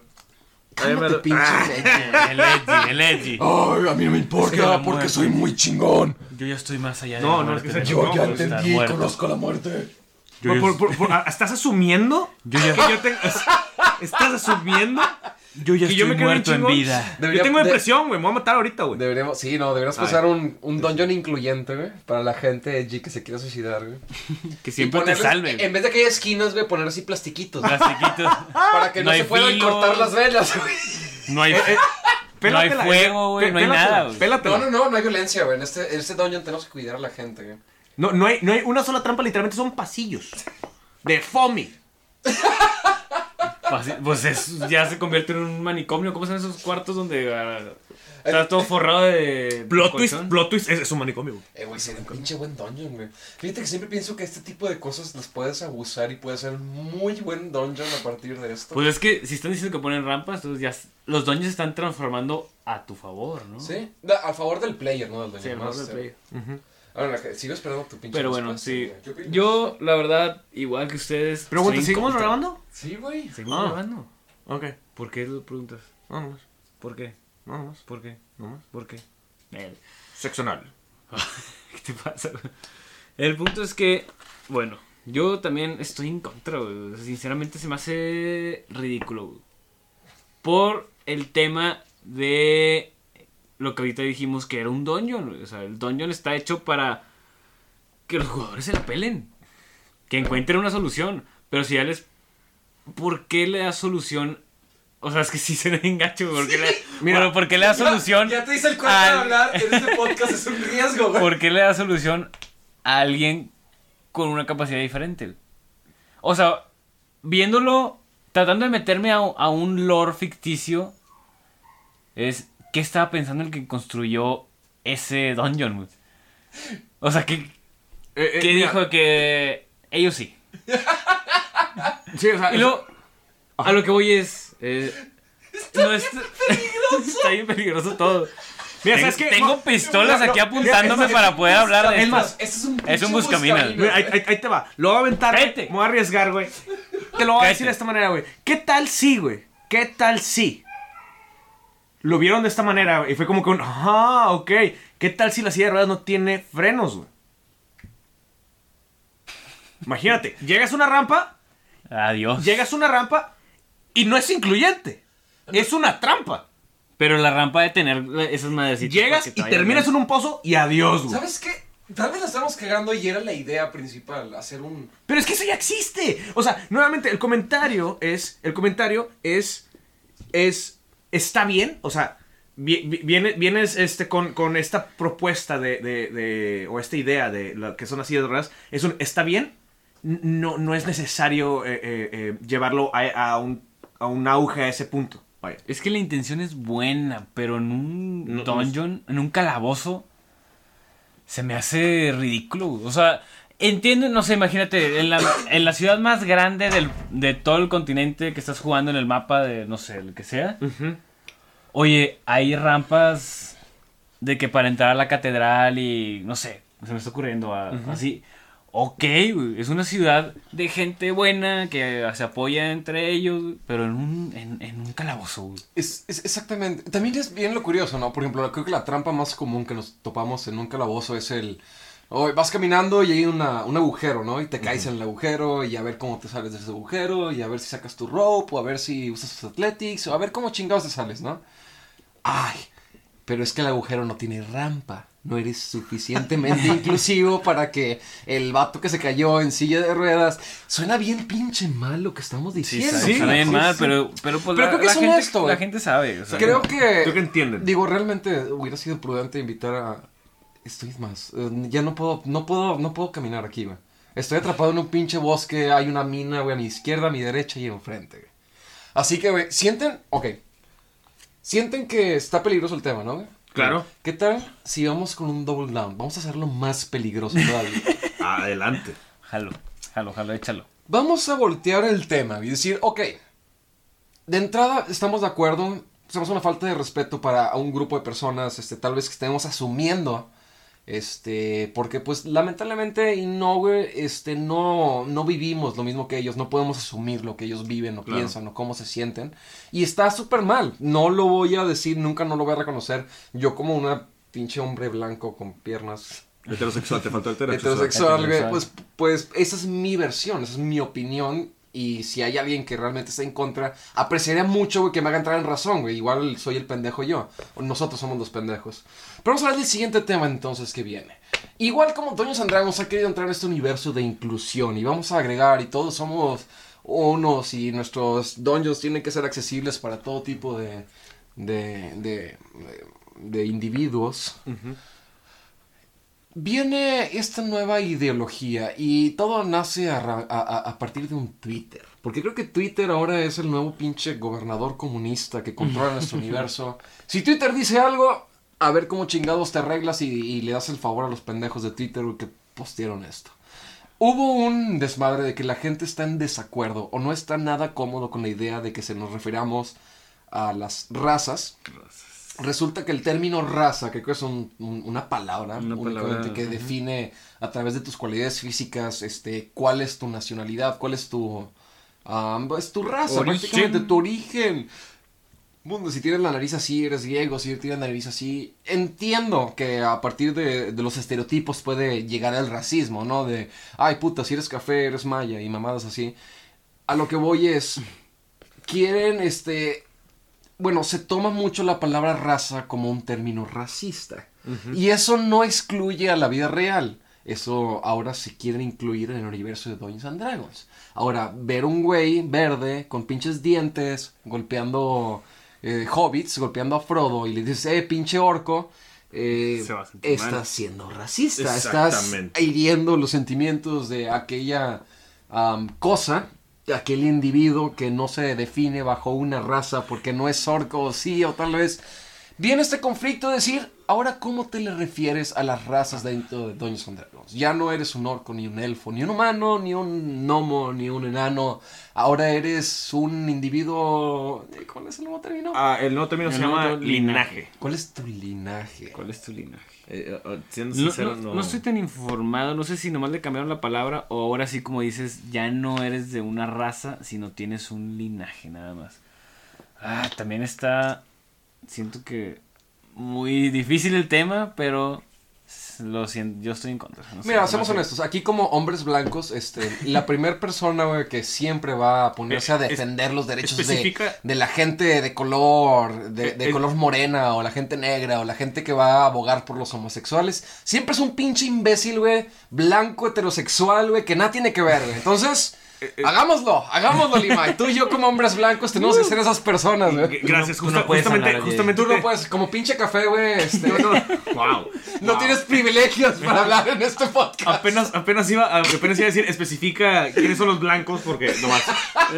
A mí me pinche Ah. El edgy, el edgy. Ay, a mí no me importa Es que la porque soy muy chingón. Yo ya estoy más allá de No, la no, muerte, es que sea chingón, estar entendí, conozco la muerte. Yo por- ya- por- por- por- ¿Estás asumiendo? Yo ya- que yo tengo- ¿Estás asumiendo? Yo ya que yo estoy me muerto en vida. Debería- yo tengo de- depresión, güey. Me voy a matar ahorita, güey. Deberíamos, sí, no, deberíamos pasar un, un dungeon incluyente, güey, para la gente edgy que se quiera suicidar, güey. Que siempre te salve. En vez de que haya esquinas, güey, poner así plastiquitos. güey, Plastiquitos. para que no, se puedan cortar las velas, güey. No hay, Eh, eh, no hay pélatela, fuego, güey. Pe- No hay nada, güey. pélatela. No, no, no, no hay violencia, güey. En este, en este dungeon tenemos que cuidar a la gente, güey. No, no hay, no hay una sola trampa, literalmente son pasillos. De foamy. Fácil, Pues es, ya se convierte en un manicomio. ¿Cómo son esos cuartos donde ah, está todo forrado de. Plot twist, colchón? plot twist, es, es un manicomio, güey. Eh, güey, sería un pinche buen dungeon, güey. Fíjate que siempre pienso que este tipo de cosas las puedes abusar y puede ser muy buen dungeon a partir de esto. Pues es que si están diciendo que ponen rampas, entonces ya los dungeons se están transformando a tu favor, ¿no? Sí, a favor del player, no del dungeon Sí, al favor del player. Ahora, que- sigo esperando tu pinche Pero bueno, sí. Yo, la verdad, igual que ustedes. Pregunta, en ¿seguimos contra. grabando? Sí, güey. Seguimos Ah. grabando. Ok. ¿Por qué lo preguntas? No, no más. ¿Por qué? No, no más. ¿Por qué? No más. ¿Por qué? Eh, Sexo anal. ¿Qué te pasa? El punto es que, bueno, yo también estoy en contra, güey. Sinceramente se me hace ridículo, güey. Por el tema de lo que ahorita dijimos que era un dungeon. O sea, el dungeon está hecho para que los jugadores se la pelen. Que encuentren una solución. Pero si ya les... ¿Por qué le das solución? O sea, es que sí se le engacho, güey. ¿Por qué le, Mira, bueno, ¿por qué le das solución? Ya te hice el cuento de hablar en este podcast, es un riesgo, güey. ¿Por qué le da solución a alguien con una capacidad diferente? O sea, viéndolo, tratando de meterme a, a un lore ficticio, es qué estaba pensando el que construyó ese dungeon. O sea, ¿qué, Eh, eh, qué mira, dijo que ellos sí? Sí, o sea, Y luego, a lo que voy es... eh, no es- está bien peligroso todo. Mira, tengo, ¿sabes qué? tengo No, pistolas no, no, aquí apuntándome para poder hablar de es esto. más, es un, Es un. Mira, ahí, ahí- ahí te va. Lo voy a aventar. Cállate. Me voy a arriesgar, güey. Te lo voy a decir de esta manera, güey. ¿Qué tal si, güey? ¿Qué tal si? Lo vieron de esta manera. Y fue como que un. Ah, ok. ¿Qué tal si la silla de ruedas no tiene frenos, güey? Imagínate, llegas a una rampa, Adiós. llegas a una rampa y no es incluyente. Es una trampa. Pero la rampa de tener esas madrecitas. Llegas y terminas en un pozo y adiós, güey. ¿Sabes qué? Tal vez la estamos cagando y era la idea principal, hacer un... Pero es que eso ya existe. O sea, nuevamente, el comentario es. El comentario es. Es. Está bien. O sea. vi- vi- viene- Vienes este, con, con esta propuesta de, de- de- O esta idea de lo que son las sillas de ruedas. Es un. Está bien. No, no es necesario eh, eh, eh, llevarlo a, a un, a un auge a ese punto. Vaya. Es que la intención es buena, pero en un No, no dungeon, en un calabozo, se me hace ridículo. O sea, entiendo, no sé, imagínate, en la, en la ciudad más grande del, de todo el continente que estás jugando en el mapa de, no sé, el que sea. Oye, hay rampas de que para entrar a la catedral y, no sé, se me está ocurriendo a- así. Ok, es una ciudad de gente buena que se apoya entre ellos, pero en un, en, en un calabozo. Es, es exactamente. También es bien lo curioso, ¿no? Por ejemplo, creo que la trampa más común que nos topamos en un calabozo es el. Oh, vas caminando y hay una, un agujero, ¿no? Y te caes en el agujero y a ver cómo te sales de ese agujero y a ver si sacas tu rope o a ver si usas tus athletics o a ver cómo chingados te sales, ¿no? Ay, pero es que el agujero no tiene rampa. No eres suficientemente inclusivo para que el vato que se cayó en silla de ruedas. Suena bien pinche mal lo que estamos diciendo. sí, Suena bien sí, mal, sí. pero, pero pues Pero la, creo que la es gente, honesto, güey. la gente sabe. o sea, Creo que. Creo que entienden. Digo, realmente hubiera sido prudente invitar a. Estoy más. eh, ya no puedo, no puedo, no puedo caminar aquí, güey. Estoy atrapado en un pinche bosque, hay una mina, güey, a mi izquierda, a mi derecha y enfrente, güey. Así que, güey, sienten. Ok. Sienten que está peligroso el tema, ¿no? Claro. ¿Qué tal si vamos con un double down? Vamos a hacerlo más peligroso todavía. Adelante. Jalo, jalo, jalo, échalo. Vamos a voltear el tema y decir, ok, de entrada estamos de acuerdo, hacemos una falta de respeto para un grupo de personas, este, tal vez que estemos asumiendo, este, porque pues lamentablemente y no, güey, este, no, no vivimos lo mismo que ellos, no podemos asumir lo que ellos viven o Claro. piensan o cómo se sienten, y está súper mal, no lo voy a decir, nunca no lo voy a reconocer, yo como una pinche hombre blanco con piernas Heterosexual, te faltó el heterosexual, güey, Heterosexual. pues, pues esa es mi versión, esa es mi opinión. Y si hay alguien que realmente está en contra, apreciaría mucho, que me haga entrar en razón, güey. Igual soy el pendejo yo. Nosotros somos los pendejos. Pero vamos a hablar del siguiente tema entonces que viene. Igual como Toño Sandragos ha querido entrar en este universo de inclusión y vamos a agregar y todos somos unos y nuestros dungeons tienen que ser accesibles para todo tipo de, de, de, de individuos. Viene esta nueva ideología y todo nace a, partir de un Twitter. Porque creo que Twitter ahora es el nuevo pinche gobernador comunista que controla nuestro universo. Si Twitter dice algo, a ver cómo chingados te arreglas y, y le das el favor a los pendejos de Twitter que postearon esto. Hubo un desmadre de que la gente está en desacuerdo o no está nada cómodo con la idea de que se nos refiramos a las razas. Resulta que el término raza, que creo que es un- un- una palabra Una palabra, que define a través de tus cualidades físicas, este, cuál es tu nacionalidad, cuál es tu, es tu raza, Origen. prácticamente tu origen. Mundo, si tienes la nariz así, eres griego, si tienes la nariz así. Entiendo que a partir de, de los estereotipos puede llegar el racismo, ¿no? De, ay puta, si eres café, eres maya y mamadas así. A lo que voy es, quieren, este, bueno, se toma mucho la palabra raza como un término racista. Y eso no excluye a la vida real. Eso ahora se quiere incluir en el universo de Dungeons and Dragons. Ahora, ver un güey verde con pinches dientes golpeando eh, hobbits, golpeando a Frodo y le dices, eh, pinche orco, eh, estás mal. siendo racista. Estás hiriendo los sentimientos de aquella cosa, aquel individuo que no se define bajo una raza porque no es orco o sí, o tal vez. Viene este conflicto de decir, ahora cómo te le refieres a las razas dentro de Dungeons and Dragons. Ya no eres un orco, ni un elfo, ni un humano, ni un gnomo, ni un enano. Ahora eres un individuo... ¿Cuál es el nuevo término? Ah, el nuevo término se El llama nuevo linaje. ¿Cuál es tu linaje? ¿Cuál es tu linaje? Eh, eh, siendo No, sincero, no- no. no estoy tan informado, no sé si nomás le cambiaron la palabra o ahora sí como dices, ya no eres de una raza, sino tienes un linaje nada más. Ah, también está, siento que muy difícil el tema, pero lo siento, yo estoy en contra. no sé, Mira, no seamos sé. honestos. Aquí como hombres blancos, este, la primera persona, güey, que siempre va a ponerse a Eh, es- defender los derechos de, de la gente de color, de, de Eh, color morena, o la gente negra, o la gente que va a abogar por los homosexuales, siempre es un pinche imbécil, güey, blanco, heterosexual, güey, que nada tiene que ver, güey. Entonces, Eh, hagámoslo, hagámoslo, Lima. Tú y yo como hombres blancos tenemos que ser esas personas, güey. Gracias, no justa- puedes justamente, hablar justamente. Tú no puedes, como pinche café, güey, este, no, Wow. no tienes privilegios para hablar en este podcast. Apenas, apenas, iba, a- apenas iba a decir, especifica quiénes son los blancos, porque no más.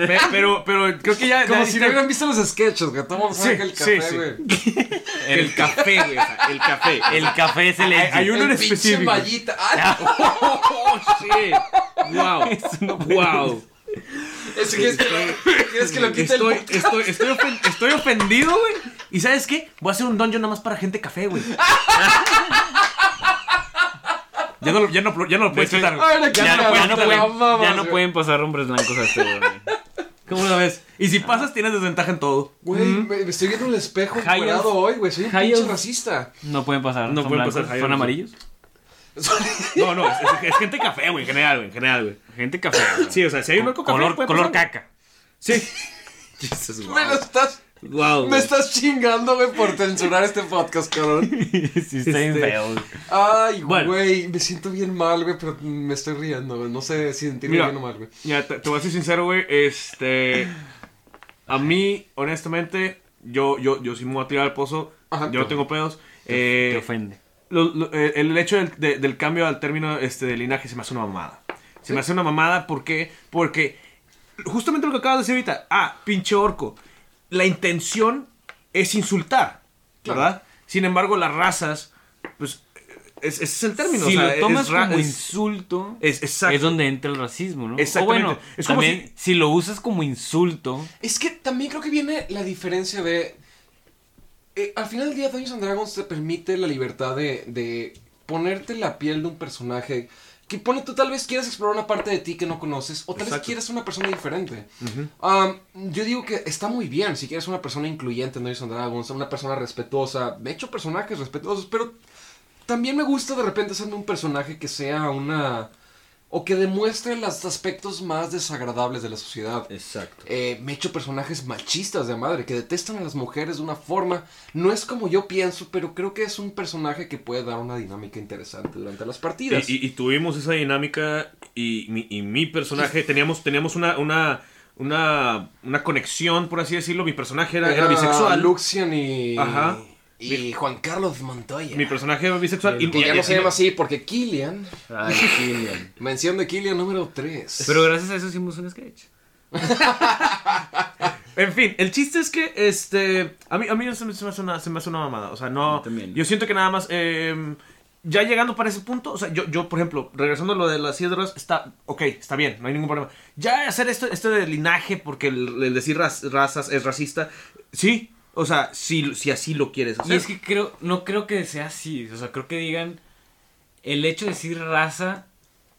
Pe- Pero, pero creo que ya. Como ya si no hubieran visto los sketches, güey. Todo el mundo sabe Sí, que el café, sí. güey. El café, güey. o sea, el café. El café es el Hay- hay uno en El pinche específico. mallita. ¡Ah! Oh, shit. Wow. Wow. Es que, ¿Quieres que lo quite Estoy, el estoy, estoy, ofen- estoy ofendido, güey. ¿Y sabes qué? Voy a hacer un dungeon nada más para gente café, güey. Ya no, lo- ya no, ya no lo puedes quitar, güey. Ya, no, ya pueden, mamas, ya no güey. pueden pasar hombres blancos a este güey. ¿Cómo la ves? Y si pasas, tienes desventaja en todo. Güey, me, me estoy viendo en el espejo encuerado hoy, güey. Soy un pinche racista. No pueden pasar. No son pueden blancos, pasar, ¿Son amarillos? No, no, es, es- es gente café, güey, en general, güey, en general, güey. Gente café. güey. Sí, o sea, si hay un orco café, color, puede color pasar. caca. Sí. Jesus, Me lo estás... Wow. Me estás chingando, güey, por censurar este podcast, cabrón. sí, está bien feo. güey. Ay, Bueno. güey, me siento bien mal, güey, pero me estoy riendo, güey. No sé si sentirme Mira. bien o mal, güey. Mira, te, te voy a ser sincero, güey. Este. A mí, honestamente, yo, yo, yo sí me voy a tirar al pozo. Ajá. yo no tengo pedos. Te Eh, ofende. Lo- lo- eh, el hecho del, de- del cambio al término este, de linaje se me hace una mamada. Se me hace una mamada, ¿por qué? Porque justamente lo que acabas de decir ahorita. Ah, pinche orco. La intención es insultar, Claro. ¿verdad? Sin embargo, las razas, pues, es- ese es el término. si o sea, lo tomas es como es- insulto, es- exacto. es donde entra el racismo, ¿no? Exactamente. O bueno, Es como también, si- si... lo usas como insulto, Es que también creo que viene la diferencia de. Eh, al final del día, Dungeons and Dragons te permite la libertad de, de ponerte la piel de un personaje. Que pone tú tal vez quieras explorar una parte de ti que no conoces, o tal vez Exacto. quieras una persona diferente. Um, yo digo que está muy bien si quieres una persona incluyente en Dungeons and Dragons, una persona respetuosa. Me he hecho personajes respetuosos, pero también me gusta de repente hacerme un personaje que sea una. O que demuestre los aspectos más desagradables de la sociedad. Exacto. Eh, me he hecho personajes machistas de madre que detestan a las mujeres de una forma. No es como yo pienso, pero creo que es un personaje que puede dar una dinámica interesante durante las partidas. Y, y- y tuvimos esa dinámica y mi, y mi personaje, teníamos, teníamos una, una, una, una conexión, por así decirlo. Mi personaje era, era bisexual. Luxian y. Ajá. Y Juan Carlos Montoya. Mi personaje bisexual. y, ya y- no se y- llama así porque Killian. ay, Killian. Mención de Killian número 3. Pero gracias a eso hicimos un sketch. En fin, el chiste es que este. A mí, a mí se, me, se me hace una, se me hace una mamada. O sea, no. También. Yo siento que nada más. eh, ya llegando para ese punto, o sea, yo, yo, por ejemplo, regresando a lo de las hiedras, está. Ok, está bien, no hay ningún problema. Ya hacer esto, esto de linaje, porque el, el decir raz- razas es racista. Sí, o sea, si, si así lo quieres hacer. Y es que creo, no creo que sea así. O sea, creo que digan, el hecho de decir raza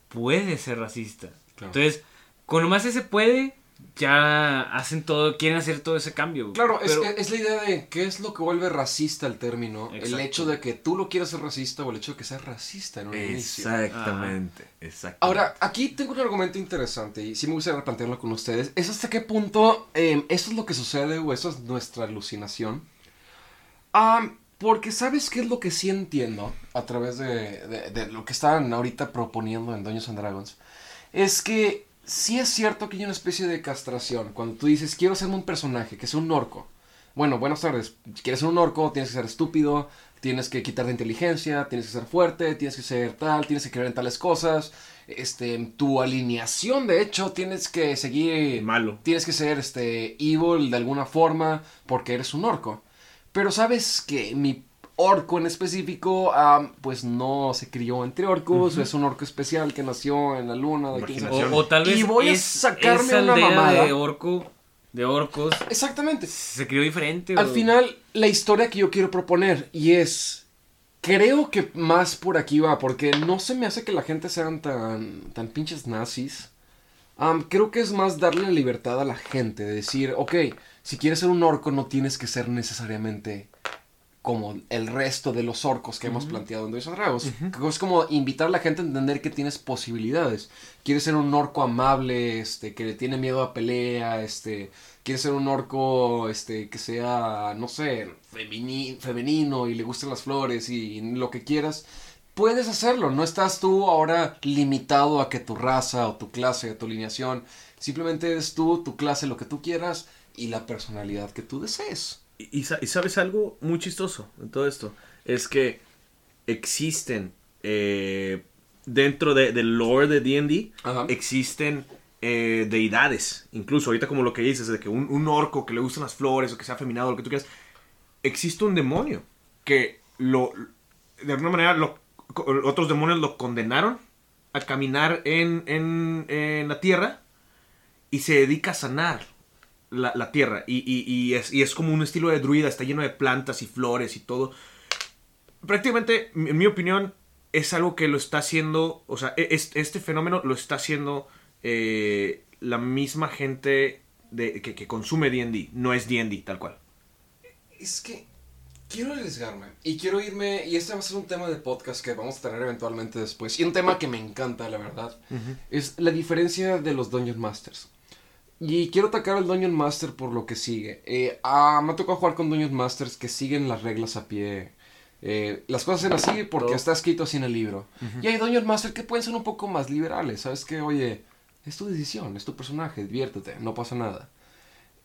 puede ser racista. Claro. Entonces, con nomás ese puede, ya hacen todo, quieren hacer todo ese cambio. Claro, es, Pero- es- es la idea de qué es lo que vuelve racista el término. El hecho de que tú lo quieras ser racista o el hecho de que seas racista en un inicio. Exactamente, exactamente. Ahora, aquí tengo un argumento interesante y sí me gustaría plantearlo con ustedes. Es hasta qué punto eh, esto es lo que sucede o eso es nuestra alucinación. Ah, porque sabes qué es lo que sí entiendo a través de, de- de lo que están ahorita proponiendo en Dungeons and Dragons. Es que sí es cierto que hay una especie de castración. Cuando tú dices, quiero hacerme un personaje, que sea un orco. Bueno, buenas tardes. Si quieres ser un orco, tienes que ser estúpido, tienes que quitar de inteligencia, tienes que ser fuerte, tienes que ser tal, tienes que creer en tales cosas. Este, tu alineación, de hecho, tienes que seguir... Malo. Tienes que ser, este, evil de alguna forma porque eres un orco. Pero sabes que mi orco en específico, pues no se crió entre orcos, es un orco especial que nació en la luna. de o, o tal vez Y voy a sacarme esa una mamada. de orco, de orcos, Exactamente. se crió diferente. Al o- final, la historia que yo quiero proponer, y es. Creo que más por aquí va, porque no se me hace que la gente sean tan, tan pinches nazis. Creo que es más darle la libertad a la gente, de decir, ok, si quieres ser un orco no tienes que ser necesariamente como el resto de los orcos que hemos planteado en Dungeons Dragons. Es como invitar a la gente a entender que tienes posibilidades. Quieres ser un orco amable, este, que le tiene miedo a pelea, este, quieres ser un orco, este, que sea, no sé, femini- femenino y le gusten las flores y lo que quieras. Puedes hacerlo, no estás tú ahora limitado a que tu raza o tu clase o tu alineación. Simplemente eres tú, tu clase, lo que tú quieras y la personalidad que tú desees. Y, y sa- y sabes algo muy chistoso en todo esto. Es que existen eh, dentro de- del lore de D&D, existen eh, deidades. Incluso ahorita como lo que dices, de que un, un orco que le gustan las flores o que sea afeminado, lo que tú quieras. Existe un demonio que lo... De alguna manera lo- otros demonios lo condenaron a caminar en, en, en la tierra y se dedica a sanar la, la tierra. Y, y- y es, y es como un estilo de druida, está lleno de plantas y flores y todo. Prácticamente, en mi opinión, es algo que lo está haciendo, o sea, e- es- este fenómeno lo está haciendo eh, la misma gente de, que, que consume D&D, no es D&D tal cual. Es que quiero arriesgarme y quiero irme, y este va a ser un tema de podcast que vamos a tener eventualmente después, y un tema que me encanta, la verdad, es la diferencia de los Dungeon Masters. Y quiero atacar al Dungeon Master por lo que sigue. Eh, ah, me ha tocado jugar con Dungeon Masters que siguen las reglas a pie. Eh, las cosas son así porque está escrito así en el libro. Y hay Dungeon Masters que pueden ser un poco más liberales. ¿Sabes qué? Oye, es tu decisión, es tu personaje, diviértete, no pasa nada.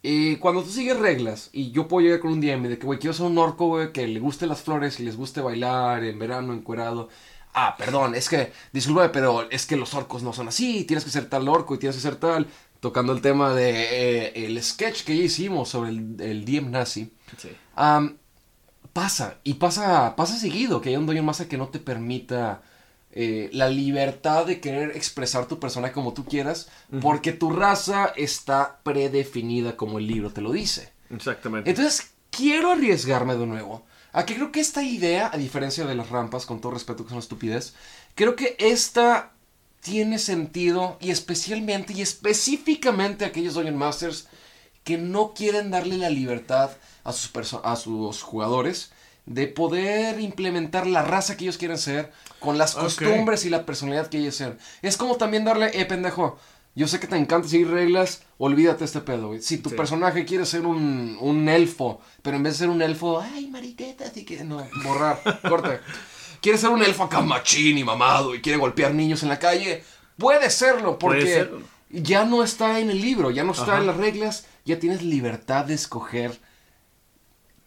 Y cuando tú sigues reglas, y yo puedo llegar con un DM de que, güey, quiero ser un orco, güey, que le guste las flores y les guste bailar en verano, encuerado. Ah, perdón, es que, disculpe, pero es que los orcos no son así, tienes que ser tal orco y tienes que ser tal. Tocando el tema de eh, el sketch que ya hicimos sobre el, el DM nazi. Sí. Pasa, y pasa, pasa seguido que hay un Dungeon Master que no te permita eh, la libertad de querer expresar tu personaje como tú quieras, porque tu raza está predefinida como el libro te lo dice. Exactamente. Entonces, quiero arriesgarme de nuevo. A que creo que esta idea, a diferencia de las rampas, con todo respeto que son estupidez, creo que esta tiene sentido y especialmente y específicamente aquellos Dungeon Masters que no quieren darle la libertad a sus, a sus jugadores de poder implementar la raza que ellos quieren ser con las costumbres y la personalidad que ellos ser. Es como también darle, eh, pendejo, yo sé que te encanta seguir reglas, olvídate este pedo, güey. Si tu Sí. personaje quiere ser un, un elfo, pero en vez de ser un elfo, ay, mariqueta, así que no, borrar, corta. Quiere ser un elfo acá machín y mamado y quiere golpear niños en la calle, puede serlo, porque Puede serlo. ya no está en el libro, ya no está Ajá. en las reglas, ya tienes libertad de escoger.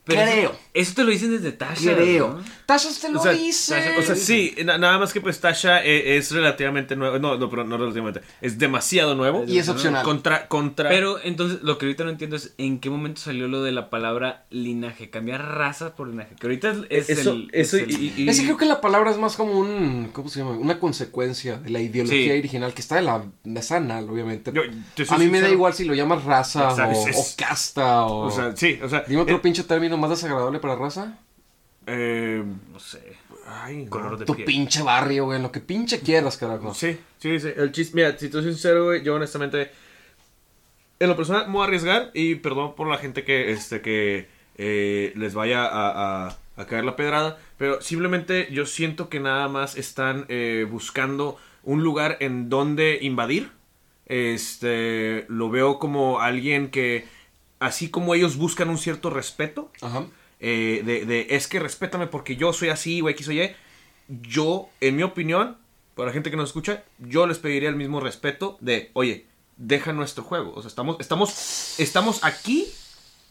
Pero Creo. Eso, eso te lo dicen desde Tasha. Creo. ¿no? Tashas te lo O sea, dice. O sea, sí, na- nada más que pues Tasha eh, es relativamente nuevo. No, no, pero no relativamente. Es demasiado nuevo. Y es opcional. Contra, contra. Pero entonces lo que ahorita no entiendo es en qué momento salió lo de la palabra linaje, cambiar raza por linaje. Que ahorita es eso, el. eso es el- y, y- creo que la palabra es más como un. ¿Cómo se llama? Una consecuencia de la ideología Sí. original que está de la de sanal, obviamente. Yo- a mí me da igual si lo llamas raza o casta o. O sea, sí, o sea. Dime otro eh, pinche término más desagradable para raza. Eh, No sé. ay, no. Color de Tu piel. pinche barrio, güey. Lo que pinche quieras, carajo. Sí, sí, sí. El chiste, mira, si te soy sincero, güey, yo honestamente. En lo personal me voy a arriesgar y perdón por la gente que, este, que eh, les vaya a, a- a caer la pedrada, pero simplemente yo siento que nada más están eh, buscando un lugar en donde invadir. Este, lo veo como alguien que, así como ellos buscan un cierto respeto, Ajá. Eh, de, es que respétame porque yo soy así o X o Y. Yo, en mi opinión, para la gente que nos escucha, yo les pediría el mismo respeto de, oye, deja nuestro juego. O sea, estamos, estamos, estamos aquí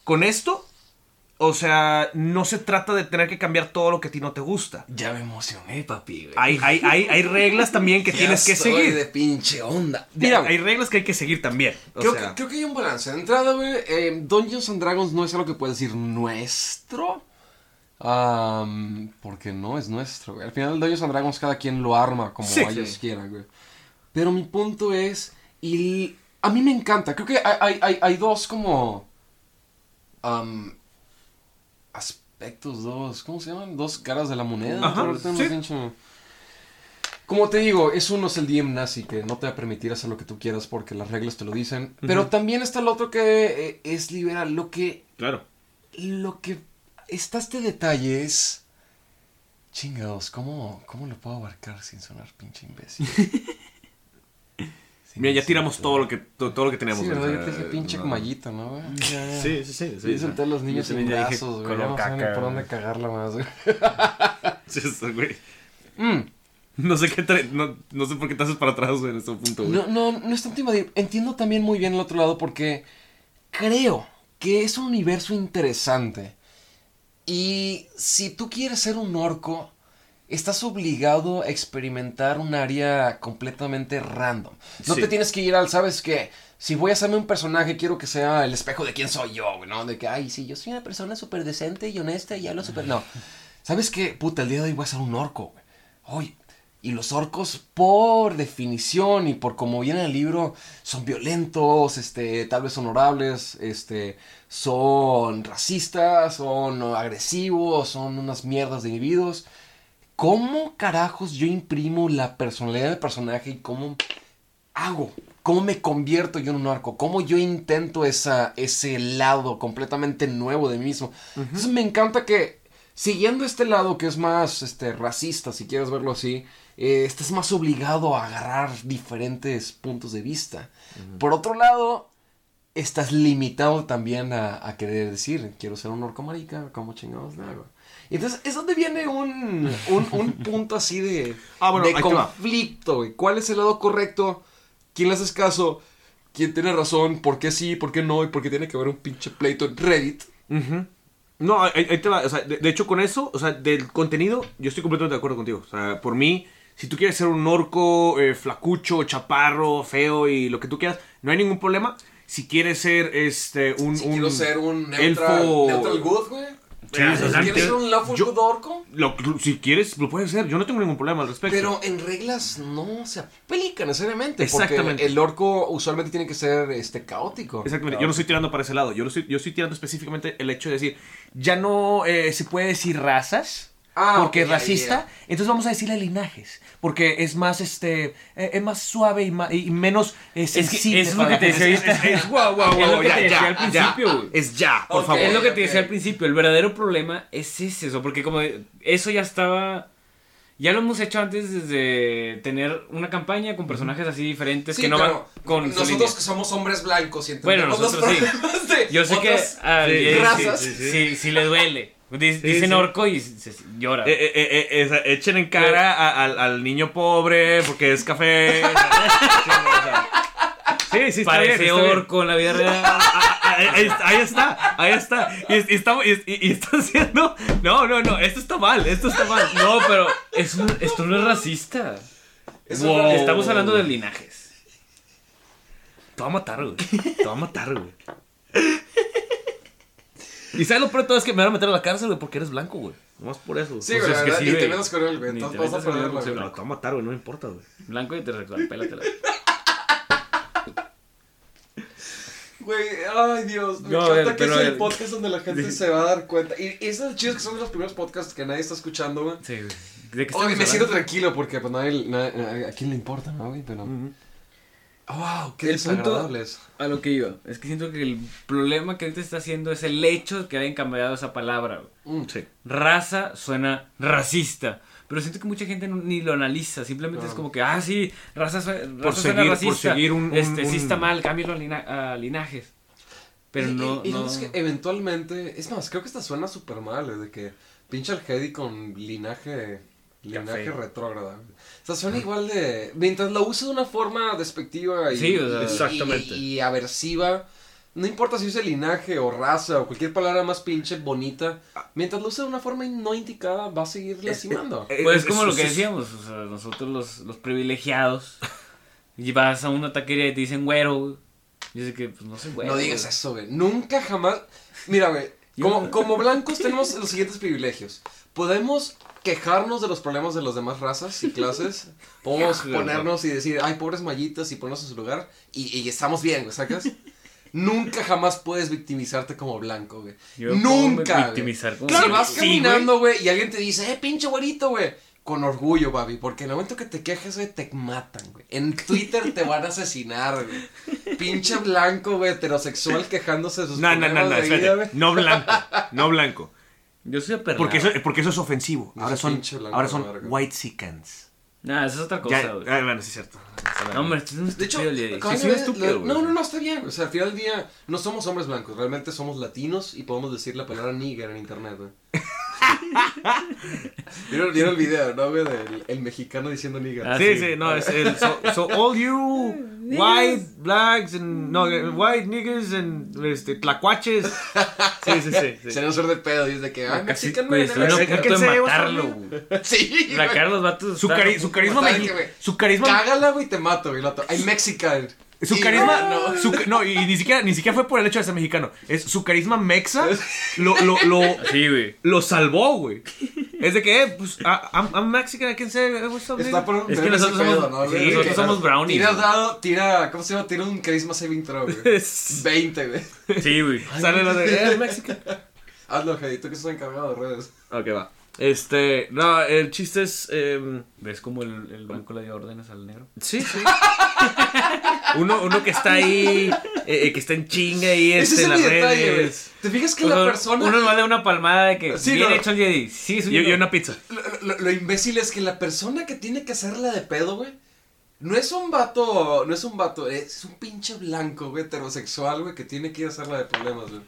con esto. O sea, no se trata de tener que cambiar todo lo que a ti no te gusta. Ya me emocioné, papi, güey. Hay, hay, hay, hay reglas también que Ya tienes que seguir. de pinche onda. Mira, hay reglas que hay que seguir también. O creo, sea, que, creo que hay un balance. De entrada, güey, eh, Dungeons and Dragons no es algo que puedes decir nuestro. Porque no es nuestro, güey. Al final, Dungeons and Dragons cada quien lo arma como Sí, ellos sí. quieran, güey. Pero mi punto es. Y a mí me encanta. Creo que hay, hay, hay, hay dos como. Aspectos, dos. ¿Cómo se llaman? Dos caras de la moneda. Ajá, ahorita sí. hemos dicho. Como te digo, es uno es el DM nazi que no te va a permitir hacer lo que tú quieras porque las reglas te lo dicen. Pero también está el otro que eh, es liberal. Lo que. claro. Lo que. Está este detalle es. Chingados, ¿cómo, ¿cómo lo puedo abarcar sin sonar pinche imbécil? Mira, ya tiramos todo lo que, todo, todo lo que teníamos. Sí, ¿verdad? Yo te dije pinche no. mallita, ¿no, güey? Ya, ya. Sí, sí, sí. sí, solté a los niños sin brazos, güey. Ya no saben por dónde cagarla más, güey. Sí, eso, güey. Mm. No sé qué tra- no, no sé por qué te haces para atrás güey, en este punto, güey. No, no, no es tanto invadir. Entiendo también muy bien el otro lado porque creo que es un universo interesante. Y si tú quieres ser un orco, estás obligado a experimentar un área completamente random. No Sí. te tienes que ir al, ¿sabes qué? Si voy a hacerme un personaje, quiero que sea el espejo de quién soy yo, ¿no? De que, ay, sí, yo soy una persona súper decente y honesta y hablo súper... No. ¿Sabes qué? Puta, el día de hoy voy a ser un orco. Y los orcos, por definición y por como viene el libro, son violentos, este, tal vez honorables, este, son racistas, son agresivos, son unas mierdas de individuos. ¿Cómo carajos yo imprimo la personalidad del personaje y cómo hago? ¿Cómo me convierto yo en un orco? ¿Cómo yo intento esa, ese lado completamente nuevo de mí mismo? Entonces me encanta que, siguiendo este lado que es más este, racista, si quieres verlo así, eh, estás más obligado a agarrar diferentes puntos de vista. Por otro lado, estás limitado también a, a querer decir, quiero ser un orco marica, ¿cómo chingados le hago? Entonces, es donde viene un, un, un punto así de, Ah, bueno, de conflicto, güey. ¿Cuál es el lado correcto? ¿Quién le haces caso? ¿Quién tiene razón? ¿Por qué sí? ¿Por qué no? ¿Y por qué tiene que haber un pinche pleito en Reddit? No, ahí, ahí te va. O sea, de, de hecho, con eso, o sea, del contenido, yo estoy completamente de acuerdo contigo. O sea, por mí, si tú quieres ser un orco eh, flacucho, chaparro, feo y lo que tú quieras, no hay ningún problema. Si quieres ser este un, Si un quiero ser un neutral, elfo neutral good, güey. Sí, o sea, ¿Quieres ser un Lawful yo- Good orco? Lo- si quieres, lo puedes hacer. Yo no tengo ningún problema al respecto. Pero en reglas no se aplica necesariamente. Exactamente. Porque el orco usualmente tiene que ser este caótico. Exactamente, yo no estoy tirando para ese lado. Yo, lo estoy, yo estoy tirando específicamente el hecho de decir, ya no eh, se puede decir razas. Ah, porque es ya, racista, entonces vamos a decirle linajes, porque es más este eh, es más suave y, ma- y menos eh, que sensible. eso es lo que te decía Es- es- es- Es lo que ya, te decía ya, al principio. Es ya, por Ok. favor. Es lo que te decía al principio, el verdadero problema es ese, eso, porque como eso ya estaba... Ya lo hemos hecho antes desde tener una campaña con personajes así diferentes Sí, que no van con nosotros que somos hombres blancos y Bueno, entendemos los nosotros sí. problemas de Yo sé que a sí, sí, sí, sí le duele. Dic- Sí, Dicen sí. orco y se- llora. Eh, eh, eh, eh, echen en cara a- al, al niño pobre porque es café. Sí, sí, está Parece bien, está bien. orco en la vida real. Ah, ah, Ahí, ahí- está, ahí está. Y, y estamos- y- y- está haciendo. No, no, no, esto está mal, esto está mal. No, pero es un- esto no es racista. Eso Wow. no- Estamos hablando de linajes. Te va a matar, güey. Te va a matar, güey. Y sabes lo peor de todo es que me van a meter a la cárcel, güey, porque eres blanco, güey. Nomás por eso. Sí, Pues güey, es que y te güey. con él, güey. Ni Entonces te vas a él, perder te va a matar, güey, no me importa, güey. Blanco y heterosexual, pélatela. Güey, ay Dios, me No, a encanta ver, que es el podcast donde la gente se va a dar cuenta. Y, eso es chido que son de los primeros podcasts que nadie está escuchando, güey. Sí, güey. ¿De qué Oye, me siento hablando? tranquilo porque pues nadie, nadie- nadie- a quién le importa, ¿no, güey? Pero... Wow, qué El punto-. A lo que iba. Es que siento que el problema que ahorita está haciendo es el hecho de que hayan cambiado esa palabra. Mm. Sí. Raza suena racista. Pero siento que mucha gente no- ni lo analiza. Simplemente es como que, ah, sí, raza, raza Por suena seguir- por racista. seguir un- un- este, sí está mal, cámbialo a, lina- a linajes. Pero y, no. y, y no... es que eventualmente, es más, creo que esta suena súper mal, güey, de que pinche al Hedy con linaje, linaje retrógrada. O sea, suena igual de, mientras lo use de una forma despectiva y, Sí, o sea, y- exactamente. y, y aversiva, no importa si use linaje o raza o cualquier palabra más pinche bonita, mientras lo use de una forma no indicada, va a seguir lastimando. Eh, Pues es como lo que decíamos, o sea, nosotros los, los privilegiados, y vas a una taquería y te dicen güero, güey. Y dice que, pues no sé, güero. no digas güey. eso, güey. Nunca jamás. Mira, güey. Como, como blancos tenemos los siguientes privilegios. Podemos quejarnos de los problemas de las demás razas y clases. Podemos ponernos y decir, ay, pobres mallitas y ponernos en su lugar. Y, y estamos bien, güey, ¿sacas? Nunca jamás puedes victimizarte como blanco, güey. Yo Nunca. victimizar como- si Claro vas que sí, caminando, güey, y alguien te dice, eh, pinche güerito, güey. Con orgullo, papi, porque en el momento que te quejes, güey, te matan, güey. En Twitter te van a asesinar, güey. Pinche blanco, güey, heterosexual quejándose de sus No, no, no, no, de vida. No blanco, no blanco. Yo soy aperrado. Porque eso, porque eso es ofensivo. No, Ahora son, ahora son white sicans. Nah, eso es otra cosa, Ya, güey. ah, bueno, sí es cierto. No, hombre, esto es un De hecho, coño, Sí, eh, estúpido, no, no, no, está bien. O sea, al final del día no somos hombres blancos, realmente somos latinos y podemos decir la palabra nigger en internet, güey. ¿Vieron, vieron el video, ¿no, güey? Del el mexicano diciendo nigger. Ah, sí, sí. sí, no, es el. So, so all you white blacks and. No, white niggas and. Este, tlacuaches. Sí, sí, sí. sí. Se van a hacer de pedo y es de que, ay, Casi, mexican, güey, güey, estoy a ¿qué- punto qué de se lleva matarlo. Sí, de los vatos. Su, cari- su carisma. Mexi-. Su carisma. Cágala, güey, te mato, güey. Ay, mexican. Su Y- carisma. no. su no, y ni siquiera, ni siquiera fue por el hecho de ser mexicano. Es su carisma mexa. Lo, lo, lo, Sí, güey. lo salvó, güey. Es de que, eh, pues, I'm, I'm Mexican, I can say, what's up, Está por un Es que nosotros somos- pedo, ¿no? sí, nosotros somos brownies, Tira dado, tira, ¿cómo se llama? Tira un carisma saving throw, güey. Es- 20, güey. Sí, güey. Sale lo de, eh, Mexican. Hazlo, tú que estás encargado de redes. Ok, va. Este, no, el chiste es. em, ¿Ves cómo el, el blanco le dio órdenes al negro? sí, sí. uno, uno que está ahí, eh, eh, que está en chinga ahí este, es en las detalle, redes. ¿Te fijas que O la persona... Uno no le da una palmada de que. Sí, bien no. hecho el Jedi. Sí, Y, subiendo. y una pizza. Lo, lo- lo imbécil es que la persona que tiene que hacerla de pedo, güey, no es un vato, no es un vato, es un pinche blanco, güey, heterosexual, güey, que tiene que ir a hacerla de problemas, güey.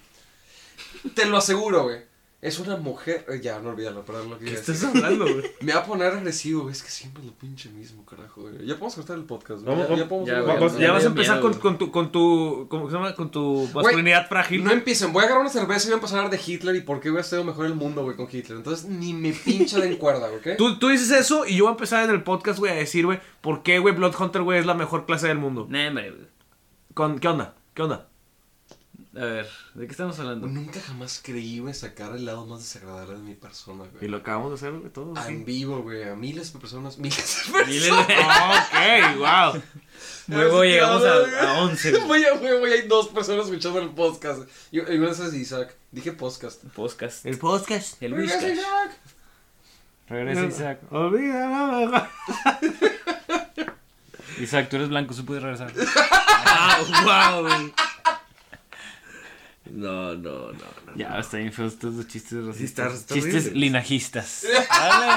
Te lo aseguro, güey. Es una mujer, eh, ya, no olvídalo, perdón, lo que ¿Qué estás decir. hablando, güey? Me va a poner agresivo, güey, es que siempre lo pinche mismo, carajo, güey. Ya podemos cortar el podcast, güey. Vamos, ya, ya vamos, podemos ya, güey, güey, Vas- ya ya vas a empezar miedo, con, güey. con tu, con tu, ¿cómo se llama? Con tu masculinidad frágil. No empiecen, voy a agarrar una cerveza y voy a empezar a hablar de Hitler y por qué hubiera sido mejor el mundo, güey, con Hitler. Entonces ni me pincha de encuerda, ¿ok? Tú, tú dices eso y yo voy a empezar en el podcast, güey, a decir, güey, por qué, güey, Blood Hunter, güey, es la mejor clase del mundo. Nah, hombre, güey. ¿Qué onda? ¿Qué onda? A ver, ¿de qué estamos hablando? Nunca jamás creí, güey, sacar el lado más desagradable de mi persona, güey. Y lo acabamos de hacer, güey, todo. Ah, sí. En vivo, güey, a miles de personas, miles de personas. ok, wow. Luego llegamos a, a 11. güey. Voy a, güey, güey, hay dos personas escuchando el podcast. Y, y gracias a Isaac. Dije podcast. Podcast. El podcast. El Gracias, Whiskas. Isaac. Regresa Isaac. Olvídalo. Isaac, tú eres blanco, ¿se puede regresar? Ah, wow, güey. No, no, no, no. Ya, está bien feo estos dos chistes racistas. está- está chistes horrible. linajistas.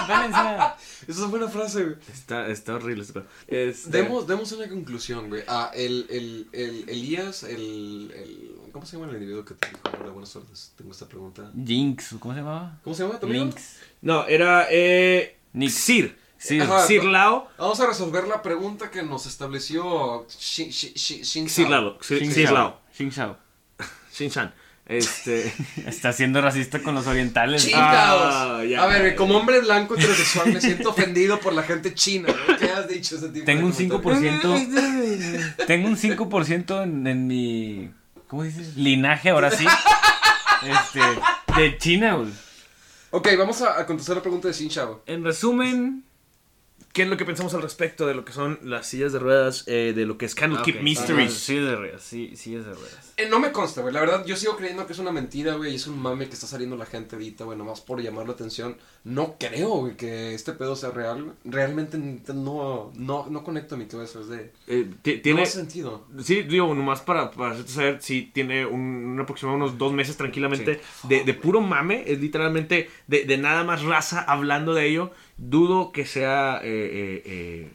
Dale. Esa es buena frase, güey. Está, está horrible. Está... Este... Demos, demos una conclusión, güey. Ah, el, el, el Elías, el, el... ¿Cómo se llama el individuo que te dijo? Hola, buenas tardes. Tengo esta pregunta. Jinx, ¿cómo se llamaba? ¿Cómo se llama también? Lynx. No, era eh, Nick. Sir. Sir. Ajá. Sir Lao. Vamos a resolver la pregunta que nos estableció Sao. Lao. Sir, Xing Sir Shao. Lao. Xing Shao. Shin Shan. Este. Está siendo racista con los orientales. Chingados. Ah, ya. a ver, como hombre blanco heterosexual me siento ofendido por la gente china. ¿no? ¿Qué has dicho ese tipo Tengo un de comentarios? 5%. tengo un 5% en, en mi. ¿Cómo dices? Linaje, ahora sí. Este. De China, güey. Ok, vamos a, a contestar la pregunta de Shin Shao. En resumen. ¿Qué es lo que pensamos al respecto de lo que son las sillas de ruedas, eh, de lo que es Candlekeep Ah, ok. Mysteries? Sí, es de ruedas. Sí, sí, es de ruedas. Eh, no me consta, güey. La verdad, yo sigo creyendo que es una mentira, güey. Y es un mame que está saliendo la gente ahorita, güey. Nomás por llamar la atención. No creo, güey, que este pedo sea real. Realmente no, no, no conecto mi cabeza. Es de... Eh, ti- No tiene. hace sentido. Sí, digo, nomás para, para hacerte saber si tiene un, un aproximado unos dos meses tranquilamente de, de puro mame. Es literalmente de, de nada más raza hablando de ello. Dudo que sea eh, eh, eh,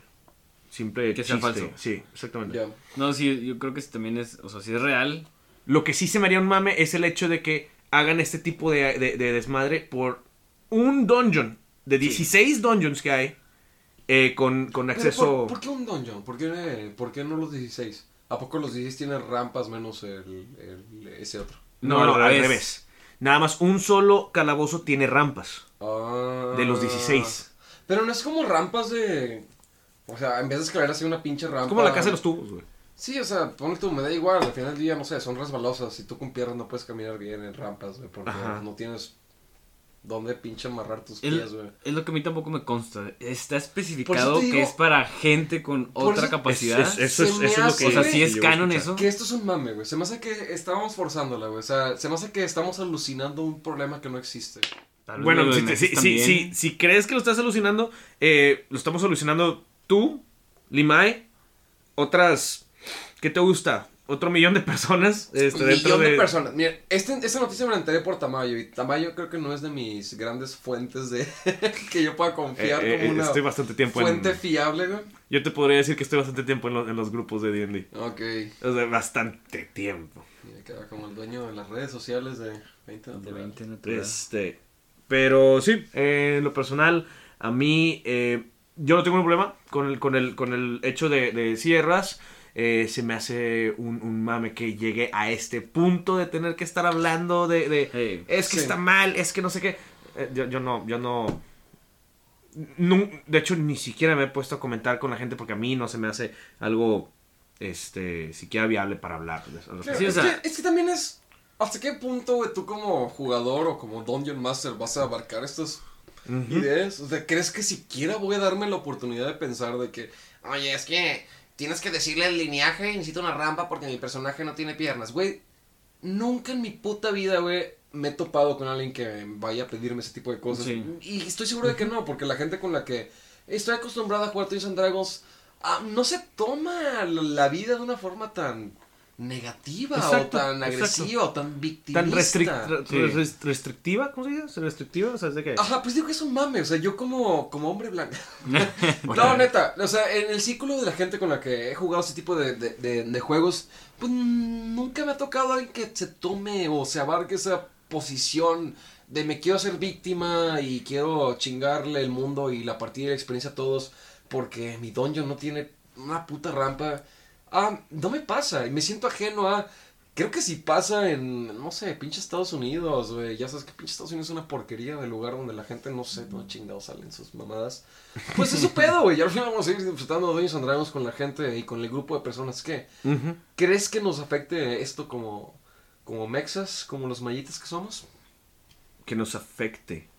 simple Que sea chiste. falso. Sí, exactamente. No, sí, yo creo que sí también es. O sea, si es real. Lo que sí se me haría un mame es el hecho de que hagan este tipo de, de- de desmadre por un dungeon. De 16 dungeons que hay. eh, con, con acceso. ¿por, por qué un dungeon? ¿Por qué, por qué no los 16? ¿A poco los 16 tienen rampas menos el, el- ese otro? No, no, al revés. Nada más un solo calabozo tiene rampas. Ah. De los 16. Pero no es como rampas de... O sea, en vez de escalera así una pinche rampa... Es como la casa de los tubos, güey. Sí, o sea, ponle tú, me da igual, al final del día, no sé, son resbalosas. Si tú con piernas no puedes caminar bien en rampas, güey, porque Ajá. no tienes dónde pinche amarrar tus Es, pies, güey. es lo que a mí tampoco me consta. Está especificado digo- que es para gente con otra eso- capacidad. Es- es- eso es, eso es lo que. o sea, si es canon eso. Que esto es un mame, güey. Se me hace que estábamos forzándola, güey. O sea, se me hace que estamos alucinando un problema que no existe. Tal vez Bueno, si, si, si, también. si- si crees que lo estás alucinando, eh, lo estamos alucinando tú, Limay, otras. ¿Qué te gusta? Otro millón de personas este, Un millón de, de. personas. Miren, este, esta noticia me la enteré por Tamayo. Y Tamayo creo que no es de mis grandes fuentes de que yo pueda Eh, confiar eh, como una estoy bastante tiempo fuente en. fiable, güey. Yo te podría decir que estoy bastante tiempo en, lo- en los grupos de DD. Ok. O sea, bastante tiempo. Mira, queda como el dueño de las redes sociales de 20 De natural. 20 natural. Este. Pero sí, eh, en lo personal, a mí. eh, yo no tengo un problema con el, con el, con el hecho de, de sierras. Eh, se me hace un, un mame que llegue a este punto de tener que estar hablando de. de, Hey. es que Sí. está mal, es que no sé qué. Eh, yo, yo no, yo no. no- De hecho, ni siquiera me he puesto a comentar con la gente porque a mí no se me hace algo. Este. siquiera viable para hablar. de eso. Claro, Sí, o es, sea- que, es que también es. ¿Hasta qué punto, güey, tú como jugador o como Dungeon Master vas a abarcar estas ideas? O sea, ¿crees que siquiera voy a darme la oportunidad de pensar de que, oye, es que tienes que decirle el lineaje y necesito una rampa porque mi personaje no tiene piernas? Güey, nunca en mi puta vida, güey, me he topado con alguien que vaya a pedirme ese tipo de cosas. Sí. Y estoy seguro de que no, porque la gente con la que estoy acostumbrada a jugar Dungeons and Dragons ah, no se toma la vida de una forma tan negativa Exacto, o tan exacto. agresiva o tan victimista. Tan restric- Sí. res- restrictiva, ¿cómo se dice? ¿Restrictiva? O sea, ¿es de qué? Ajá, pues digo que es un mame, o sea, yo como, como hombre blanco. Bueno, No, neta, o sea, en el círculo de la gente con la que he jugado ese tipo de, de, de- de juegos, pues nunca me ha tocado alguien que se tome o se abarque esa posición de me quiero ser víctima y quiero chingarle el mundo y la partida y la experiencia a todos porque mi dungeon no tiene una puta rampa. Ah, no me pasa y me siento ajeno a... Creo que si pasa en, no sé, pinche Estados Unidos, güey. Ya sabes que pinche Estados Unidos es una porquería de lugar donde la gente no sé dónde chingados salen sus mamadas. Pues es su pedo, güey. Y al final vamos a seguir disfrutando de Dungeons con la gente y con el grupo de personas que. ¿Crees que nos afecte esto como, como mexas, como los mayitas que somos? Que nos afecte.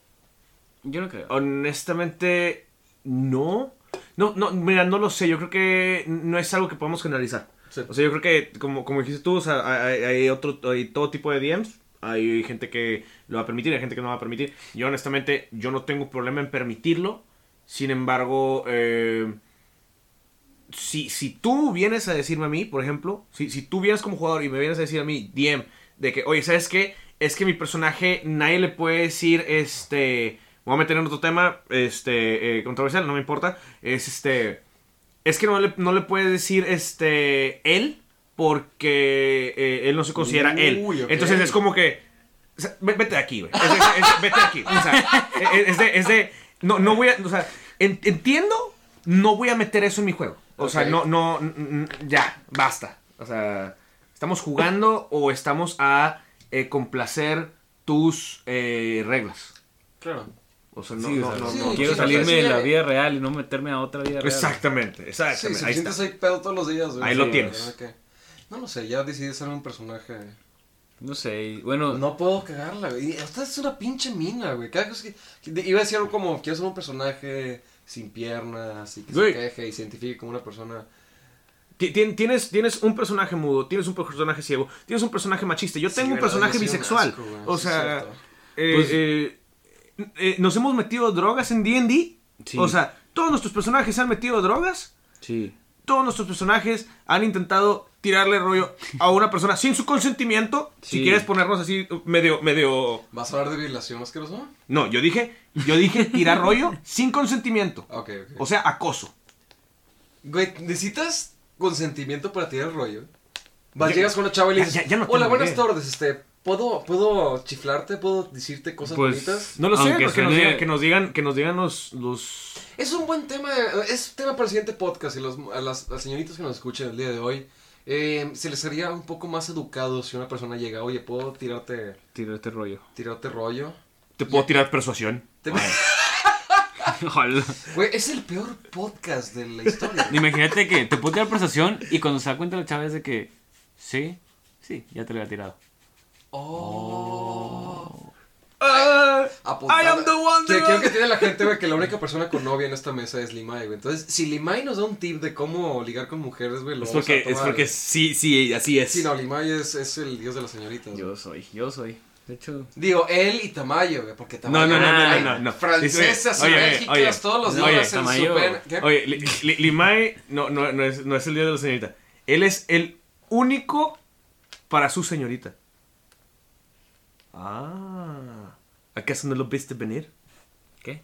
Yo no creo. Honestamente, no. No, no, mira, no lo sé. Yo creo que no es algo que podamos generalizar. Sí. O sea, yo creo que, como, como dijiste tú, o sea, hay, hay otro, hay todo tipo de DMs. Hay gente que lo va a permitir, hay gente que no va a permitir. Yo, honestamente, yo no tengo problema en permitirlo. Sin embargo, eh, si, si tú vienes a decirme a mí, por ejemplo, si, si tú vienes como jugador y me vienes a decir a mí, DM, de que, oye, ¿sabes qué? Es que mi personaje, nadie le puede decir, este, voy a meter en otro tema, este, eh, controversial, no me importa, es este, es que no le, no le puede decir, este, él, porque eh, él no se considera él. Entonces es como que, o sea, ve- vete de aquí, güey. Es de- es de- vete de aquí. O sea, es, de, es de, no, no voy a, o sea, en- entiendo, no voy a meter eso en mi juego. O sea, no, no, ya, basta. O sea, ¿estamos jugando o estamos a eh, complacer tus eh, reglas? Claro. O sea, no, Sí, no, no, sí, no. quiero salirme de la vida real y no meterme a otra vida real. Exactamente, Sí, exactamente. si ahí sientes ahí pedo todos los días, güey. Ahí lo tienes. No lo sé, ya decidí ser un personaje. No sé, y bueno, No puedo cagarla, güey. Esta es una pinche mina, güey. Cada cosa que, que- Iba a decir algo como, quiero ser un personaje sin piernas y que Güey. se queje y se identifique como una persona... Ti- tien- Tienes, tienes un personaje mudo, tienes un personaje ciego, tienes un personaje machista. Yo Sí, tengo un personaje bisexual. asco, güey. o sea, eh, Pues- eh, eh, nos hemos metido drogas en D&D. Sí. O sea, todos nuestros personajes se han metido drogas. sí. Todos nuestros personajes han intentado tirarle rollo a una persona sin su consentimiento. Si quieres ponernos así medio, medio... ¿Vas a hablar de violación asqueroso? No, yo dije, yo dije tirar rollo sin consentimiento. Ok, ok. O sea, acoso. Güey, ¿necesitas consentimiento para tirar rollo? Vas, Ya- llegas con una chava y le dices, ya- ya no hola, buenas idea". tardes, este, ¿puedo, ¿puedo chiflarte? ¿Puedo decirte cosas Pues- bonitas? No lo sé, que, nos digan, que nos digan, que nos digan los, los... Es un buen tema, es tema para el siguiente podcast y los, a las, las señoritas que nos escuchan el día de hoy, eh, se les sería un poco más educado si una persona llega, oye, ¿puedo tirarte, Tiro este rollo. tirarte rollo? Te puedo tirar persuasión. Te-. Güey, es el peor podcast de la historia. Imagínate que te puedo tirar prestación y cuando se da cuenta la chava es de que, sí, sí, ya te lo había tirado. Oh. Ah, Apuntada. I am the one Que- Creo que tiene la gente, güey, que la única persona con novia en esta mesa es Limay, güey. Entonces, si Limay nos da un tip de cómo ligar con mujeres, güey, lo Es vamos porque, a tomar. es porque sí, sí, así es. Sí, no, Limay es, es el dios de las señoritas. güey. Yo soy, yo soy. De hecho, Digo, él y Tamayo, güey, porque No, Tamayo... no, no, no, ay, no, no. Francesas y bélgicas, todos los días en Tamayo. su pena. ¿Qué? Oye, Li- Li- Limay no, no, no, es, no es el dios de la señorita. Él es el único para su señorita. Ah. ¿Acaso no lo viste venir? ¿qué?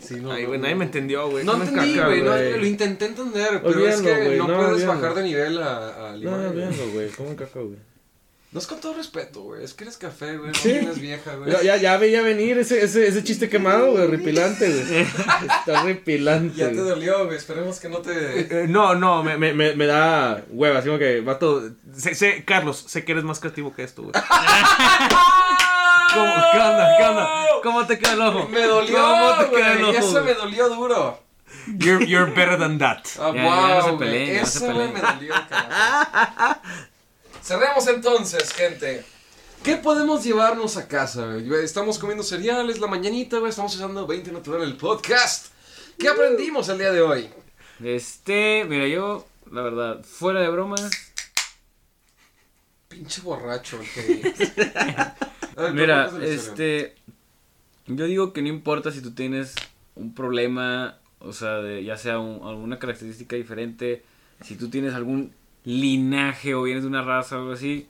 Sí, no, Ay, no, güey, no. nadie me entendió, güey. No entendí, caca, güey, no, lo intenté entender, pero es Olvídalo, que güey, no, no, puedes olvídalo. bajar de nivel a, a Limay. güey. güey. Come caca, güey. No es con todo respeto, güey, es que eres café, güey, no tienes vieja, güey. Ya, ya, ya veía venir ese, ese, ese chiste quemado, güey. Ripilante, güey. Está ripilante. Ya te güey. dolió, güey, esperemos que no te... Eh, no, no, me, me, me, me da hueva, así como que, vato, sé, sé, Carlos, sé que eres más creativo que esto, güey. ¿Cómo, ¿Qué onda? ¿Qué onda? ¿Cómo te queda el ojo? Me dolió, ¿Cómo te queda el ojo? eso me dolió duro. You're, you're better than that. Ah, Ya, ya no se wow, güey, peleen, ya no se eso güey, me peleen. dolió, carajo. Cerremos entonces, gente. ¿Qué podemos llevarnos a casa? güey? Estamos comiendo cereales la mañanita, güey. Estamos usando 20 Natural el podcast. ¿Qué aprendimos el día de hoy? Este, mira, yo, la verdad, fuera de bromas, Pinche borracho, el que... Ver, Mira, este. Yo digo que no importa si tú tienes un problema, o sea, de, ya sea un- alguna característica diferente, si tú tienes algún linaje o vienes de una raza o algo así,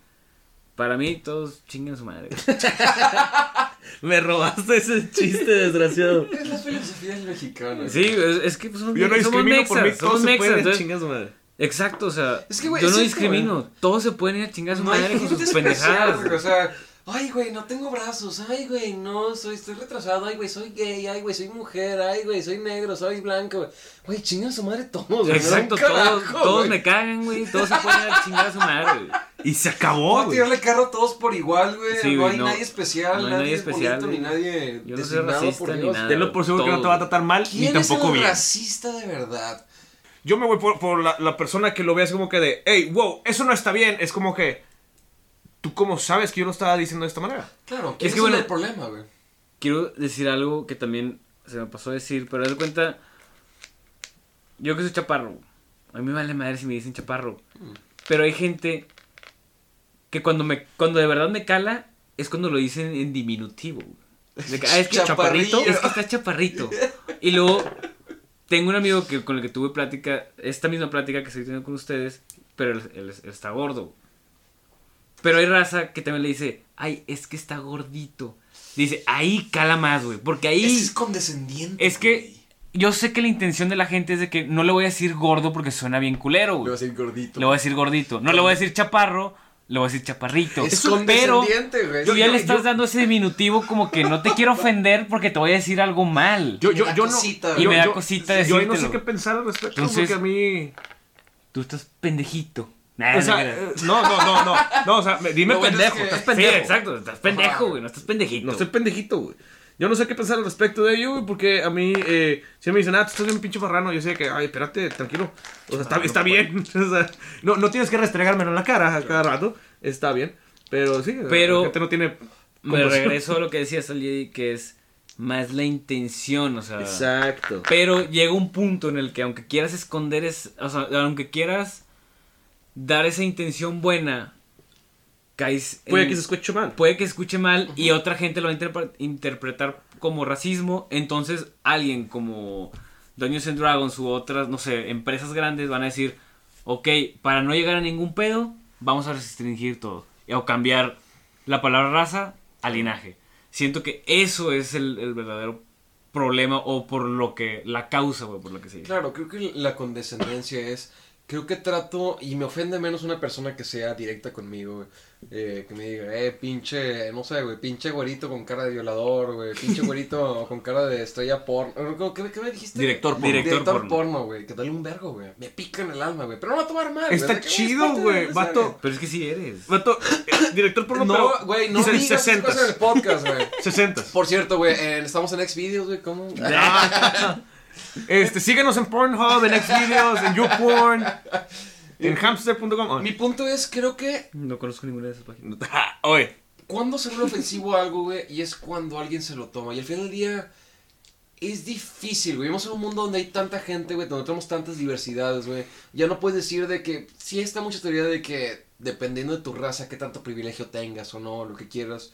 para mí todos chingan su madre. Me robaste ese chiste, desgraciado. Es la filosofía del mexicano. Sí, es, es que pues, somos, Yo no somos por mí, mexas, somos entonces- su madre. Exacto, o sea, Es que, güey, yo no discrimino, todos se pueden ir a chingar a su No madre con sus especial, pendejadas. güey, O sea, ay, güey, no tengo brazos. Ay, güey, no, soy, estoy retrasado. Ay, güey, soy gay. Ay, güey, soy mujer. Ay, güey, soy negro, soy blanco. güey. Chingan su madre todos, Exacto, todos, carajo, todos me cagan, güey, todos se pueden ir a chingar a su madre, güey. Y se acabó, a güey. tirarle carro a todos por igual, güey. Sí, no hay no. nadie especial, No hay nadie, nadie es especial, bonito, ni nadie Yo no soy racista por ni nada. Tenlo por seguro que no te va a tratar mal, ni ¿Quién es tampoco el bien. racista de verdad? Yo me voy por, por la, la persona que lo ve así como que de, hey, wow, eso no está bien. Es como que ¿tú cómo sabes que yo lo estaba diciendo de esta manera? Claro, Es es que bueno- el problema, güey. Quiero decir algo que también se me pasó a decir, pero haz de cuenta. Yo que soy chaparro. A mí me vale madre si me dicen chaparro. Pero hay gente que cuando me cuando de verdad me cala es cuando lo dicen en diminutivo. De que, ah, es que Chaparrillo. Es que está chaparrito. Y luego tengo un amigo que con el que tuve plática, esta misma plática que estoy teniendo con ustedes, pero él, él- él está gordo. Pero hay raza que también le dice, ay, es que está gordito. Dice, ahí cala más, güey. Porque ahí... Es condescendiente. Es que güey. yo sé que la intención de la gente es de que no le voy a decir gordo porque suena bien culero, Le güey. vas a decir gordito. Le voy a decir gordito. No le voy a decir chaparro, le voy a decir chaparrito. Es pero güey. tú ya yo- le estás yo- dando ese diminutivo como que no te quiero ofender porque te voy a decir algo mal. Yo, Me yo, da yo no. Y yo- me da yo- cosita Yo ahí no sé qué pensar al respecto. Entonces- porque a mí. Tú estás pendejito. Nah, O sea, no, eh, no, no, no, no. O sea, me- dime pendejo. es que- Estás Sí, pendejo. exacto, estás pendejo, güey, no estás pendejito. No estoy pendejito, güey. Yo no sé qué pensar al respecto de ello, güey, porque a mí, eh, si me dicen, ah, tú estás bien pinche farrano, yo sé que, ay, espérate, tranquilo. O sea, está, está bien. O sea, no, no tienes que restregármelo en la cara a cada rato. Está bien. Pero sí, Pero- la gente no tiene. Me regreso a lo que decía Sally, que es más la intención, o sea. Exacto. Pero llega un punto en el que aunque quieras esconder es, o sea, aunque quieras dar esa intención buena, caes en- Puede que se escuche mal. puede que escuche mal y otra gente lo va a interpre- interpretar como racismo, entonces alguien como Dungeons and Dragons u otras, no sé, empresas grandes van a decir, ok, para no llegar a ningún pedo, vamos a restringir todo. O cambiar la palabra raza a linaje. Siento que eso es el, el verdadero problema o por lo que, la causa, güey, por lo que se dice. Claro, creo que la condescendencia es. Creo que trato. Y me ofende menos una persona que sea directa conmigo, güey. Eh, que me diga, eh, pinche. No sé, güey. Pinche güerito con cara de violador, güey. Pinche güerito con cara de estrella porno. ¿Qué, qué me dijiste? Director porno. Director Director, porno. porno, güey. Que dale un vergo, güey. Me pica en el alma, güey. Pero no va a tomar mal. güey. Está chido, güey, vato. Pero es que sí eres. Vato, eh, director porno, No, pero- güey, no se- digas esas 60. cosas en el podcast, güey. 60. Por cierto, güey, eh, estamos en Xvideos, güey. ¿Cómo? Este, síguenos en Pornhub, en Xvideos, en YouPorn, en hamster.com. Oh, Mi punto es, creo que No conozco ninguna de esas páginas. Oye, cuando se vuelve ofensivo algo, güey, y es cuando alguien se lo toma. Y al final del día es difícil, güey. Vivimos en un mundo donde hay tanta gente, güey, donde tenemos tantas diversidades, güey. Ya no puedes decir de que, sí está mucha teoría de que dependiendo de tu raza, qué tanto privilegio tengas o no, lo que quieras.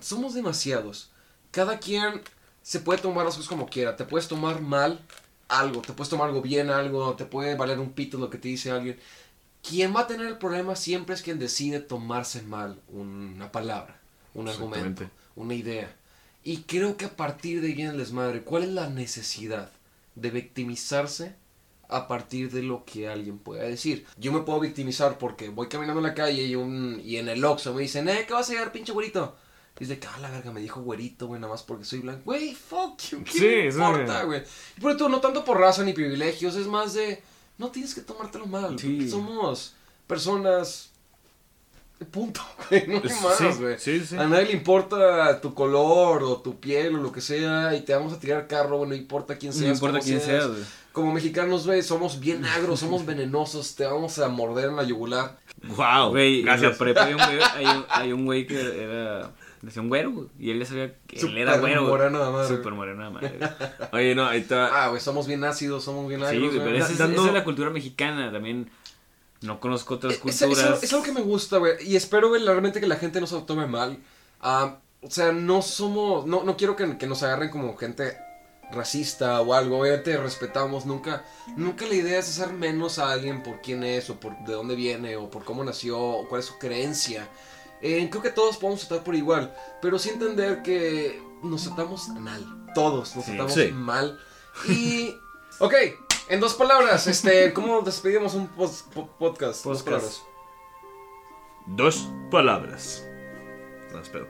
Somos demasiados. Cada quien se puede tomar las cosas como quiera. Te puedes tomar mal algo, te puedes tomar algo bien algo, te puede valer un pito lo que te dice alguien. Quien va a tener el problema siempre es quien decide tomarse mal una palabra, un argumento, una idea. Y creo que a partir de ahí viene el desmadre. ¿Cuál es la necesidad de victimizarse a partir de lo que alguien pueda decir? Yo me puedo victimizar porque voy caminando en la calle y, un, y en el Oxxo me dicen, eh, ¿qué vas a llegar, pinche güerito? Y es de que, ah, la verga, me dijo güerito, güey, nada más porque soy blanco. Güey, fuck you, ¿qué Sí, me sí. importa, güey? Y por eso, no tanto por raza ni privilegios, es más de, no tienes que tomártelo mal. Sí. Somos personas... Punto, güey, no hay más, sí, güey. sí, sí. A nadie le importa tu color o tu piel o lo que sea y te vamos a tirar carro, no importa quién No seas. importa cómo quién seas. sea, güey. Como mexicanos, güey, somos bien agros, somos venenosos, te vamos a morder en la yugular. wow. Güey, en la gracias. prepa hay un güey, hay un, hay un güey que era. Decía un güero, güey, Y él ya sabía que él era güero. güey. moreno de madre. Súper moreno de madre. Oye, no, ahí está. Ah, güey, somos bien ácidos, somos bien Sí, agros. güey, pero esa es, dando- esa es la cultura mexicana. También no conozco otras Es, es algo- culturas. es algo que me gusta, güey. Y espero, güey, realmente que la gente no se lo tome mal. Ah, o sea, no somos. No, no quiero que, que nos agarren como gente racista o algo. Obviamente respetamos. Nunca, nunca la idea es hacer menos a alguien por quién es, o por de dónde viene, o por cómo nació, o cuál es su creencia. Eh, creo que todos podemos estar por igual. Pero sí entender que nos tratamos mal. Todos nos Sí. tratamos Sí. mal. Y. Ok, en dos palabras, este, ¿cómo despedimos un pos- po- podcast? Dos palabras. Dos palabras. No, espero.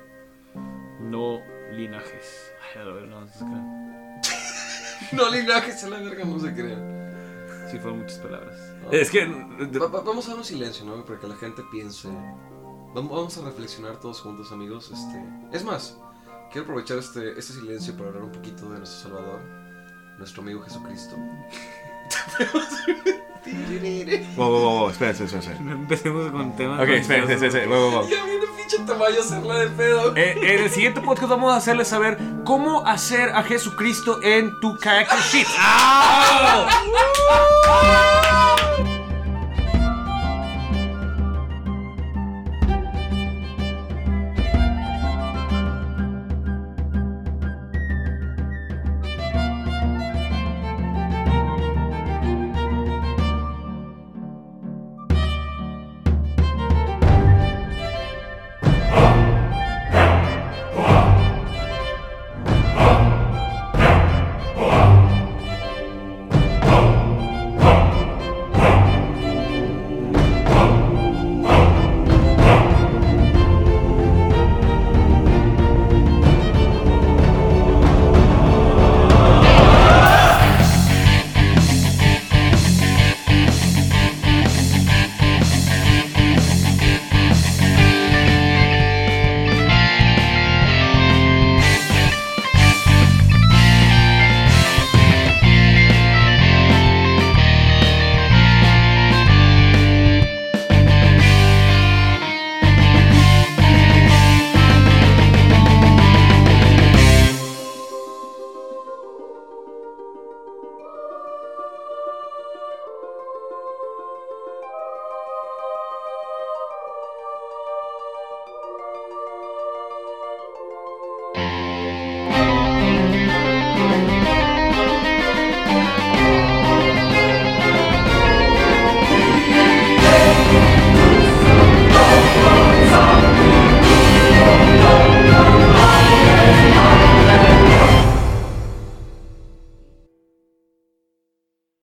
No linajes. Ay, a ver, no, se crean. No linajes a la verga, no se crean. Sí, fueron muchas palabras. Es que. Va- va- vamos a dar un silencio, ¿no? Para que la gente piense. Vamos, a reflexionar todos juntos, amigos. Este, es más, quiero aprovechar este, este silencio para hablar un poquito de nuestro Salvador, nuestro amigo Jesucristo. Wow, wow, wow, wow, espera, espera, espera. No empecemos con temas. Ok, espera, espera, espera, wow, wow, wow. Ya viene pinche tamaño hacerla de pedo. Eh, en el siguiente podcast vamos a hacerles saber cómo hacer a Jesucristo en tu character sheet. ¡Ah!